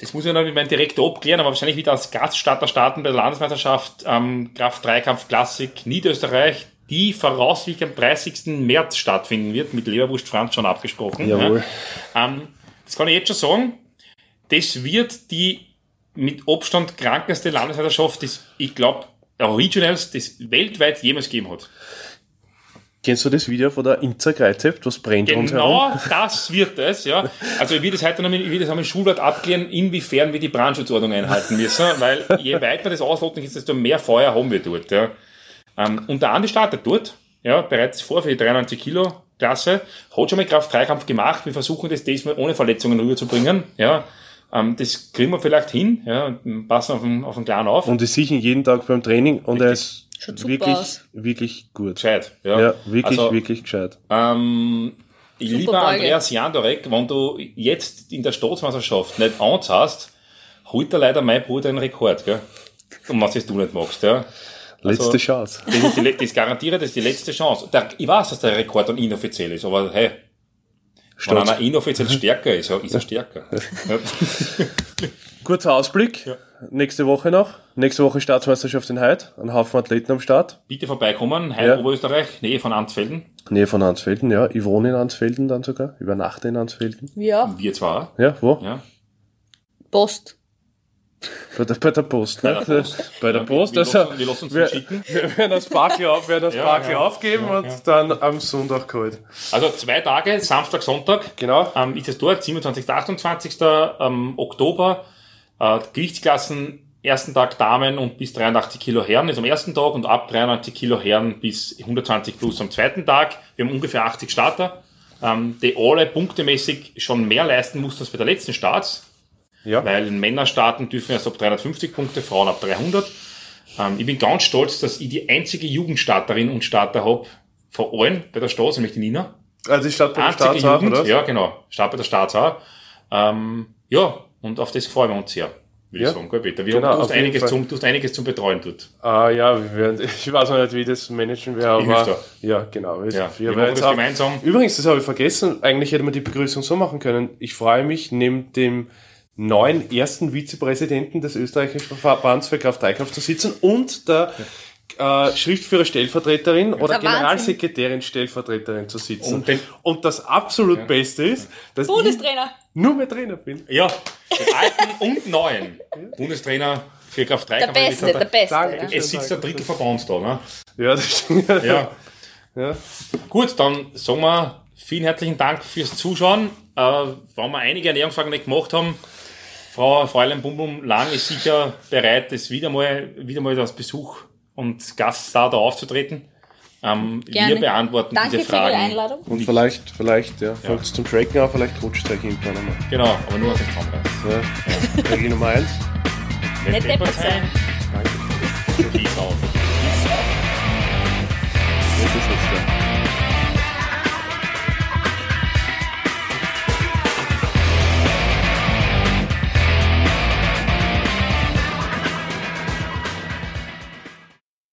Das muss ich noch mit meinem Direktor abklären, aber wahrscheinlich wieder als Gaststarter starten bei der Landesmeisterschaft ähm, Kraft-Dreikampf Klassik Niederösterreich, die voraussichtlich am 30. März stattfinden wird, mit Leberwurst Franz schon abgesprochen. Jawohl. Ja. Ähm, das kann ich jetzt schon sagen. Das wird die mit Abstand krankeste Landesmeisterschaft, das ich glaube, Originals, das weltweit jemals gegeben hat. Kennst du das Video von der Inzer Kreizept, was brennt rundherum? Genau das wird es, ja. Also ich will das heute noch mit, ich will das am Schulwart abklären, inwiefern wir die Brandschutzordnung einhalten müssen, weil je weiter das ausloten ist, desto mehr Feuer haben wir dort, ja. Ähm, und der Andi startet dort, ja, bereits vor für die 93 Kilo Klasse, hat schon mal Kraft-Dreikampf gemacht, wir versuchen das diesmal ohne Verletzungen rüberzubringen, ja. Ähm, das kriegen wir vielleicht hin, ja, passen auf den, auf den Kleinen auf. Und die sichern jeden Tag beim Training und er ist Schaut super wirklich, aus. wirklich gut. Gescheit, ja. Ja, wirklich, Also, wirklich gescheit. Ähm, lieber Beuge. Andreas Jandorek, wenn du jetzt in der Staatsmeisterschaft nicht eins hast, holt er leider mein Bruder einen Rekord, gell? Und was jetzt du nicht machst, ja? Letzte also- Chance. Das ist die, das garantiere, das ist die letzte Chance. Der, ich weiß, dass der Rekord dann inoffiziell ist, aber hey, wenn Staats- einer inoffiziell stärker ist, ist er stärker. Kurzer Ausblick. Ja. Nächste Woche noch. Nächste Woche Staatsmeisterschaft in Heid. Ein Haufen Athleten am Start. Bitte vorbeikommen, Heim Ja. Oberösterreich, Nähe von Ansfelden. Nähe von Ansfelden, ja. Ich wohne in Ansfelden dann sogar. Übernachte in Ansfelden. Ja, Wir zwar, Ja, wo? ja. Post. Bei, der, bei der Post, ne? Bei der Post. Bei der Post. wir also, lassen- wir lassen uns wir, den schicken. wir werden das Sparkle auf, werden das Ja, Sparkle ja. aufgeben Ja, und dann am Sonntag geholt. Also zwei Tage, Samstag, Sonntag. Genau. Ähm, ist es dort, 27. 28. Ähm, Oktober. Äh, Gewichtsklassen, ersten Tag Damen und bis 83 Kilo Herren ist am ersten Tag und ab 93 Kilo Herren bis 120 plus am zweiten Tag. Wir haben ungefähr 80 Starter, ähm, die alle punktemäßig schon mehr leisten mussten als bei der letzten Starts. Ja. Weil Männer starten dürfen erst ab 350 Punkte, Frauen ab 300. Ähm, ich bin ganz stolz, dass ich die einzige Jugendstarterin und Starter habe von allen bei der Staats, nämlich die Nina. Also die Stadt bei der Jugend, oder? ja genau, Start bei der Staatsau. Ähm, ja, und auf das freuen wir uns sehr, würde Ja. ich sagen. Gut, Peter. Wir Genau, jeden einiges Fall. zum, du hast einiges zum Betreuen dort. Ah, ja, wir werden, ich weiß noch nicht, wie das managen wir, aber, ja, genau. Wir, Ja, wir werden machen jetzt das auch- gemeinsam. Übrigens, das habe ich vergessen, eigentlich hätte man die Begrüßung so machen können. Ich freue mich, neben dem neuen ersten Vizepräsidenten des österreichischen Verbands für Kraft-Dreikampf zu sitzen und der äh, Schriftführer-Stellvertreterin oder. Generalsekretärin-Stellvertreterin zu sitzen. Und den- Und das absolut Beste ist, dass Bundestrainer. ich nur mehr Trainer bin. Ja, den alten und neuen Bundestrainer für Kraft 3 Der Beste, der Beste. Danke. Ja. Es sitzt der dritte Verband da, ne? Ja, das stimmt. Ja. Ja. Gut, dann sagen wir vielen herzlichen Dank fürs Zuschauen. Äh, wenn wir einige Ernährungsfragen nicht gemacht haben, Frau Fräulein Bum Bum Lang ist sicher bereit, das wieder mal, wieder mal als Besuch und Gast da aufzutreten. Ähm, Gerne. wir beantworten Danke diese für Ihre Fragen. Einladung. Und vielleicht, vielleicht, ja, fängt zum Tracken an, vielleicht rutscht euch irgendwann einmal. Genau, aber nur auf das Zahnrad. Ja. Regel Nummer eins. Nicht deppert sein. Peace out. Das ist jetzt da.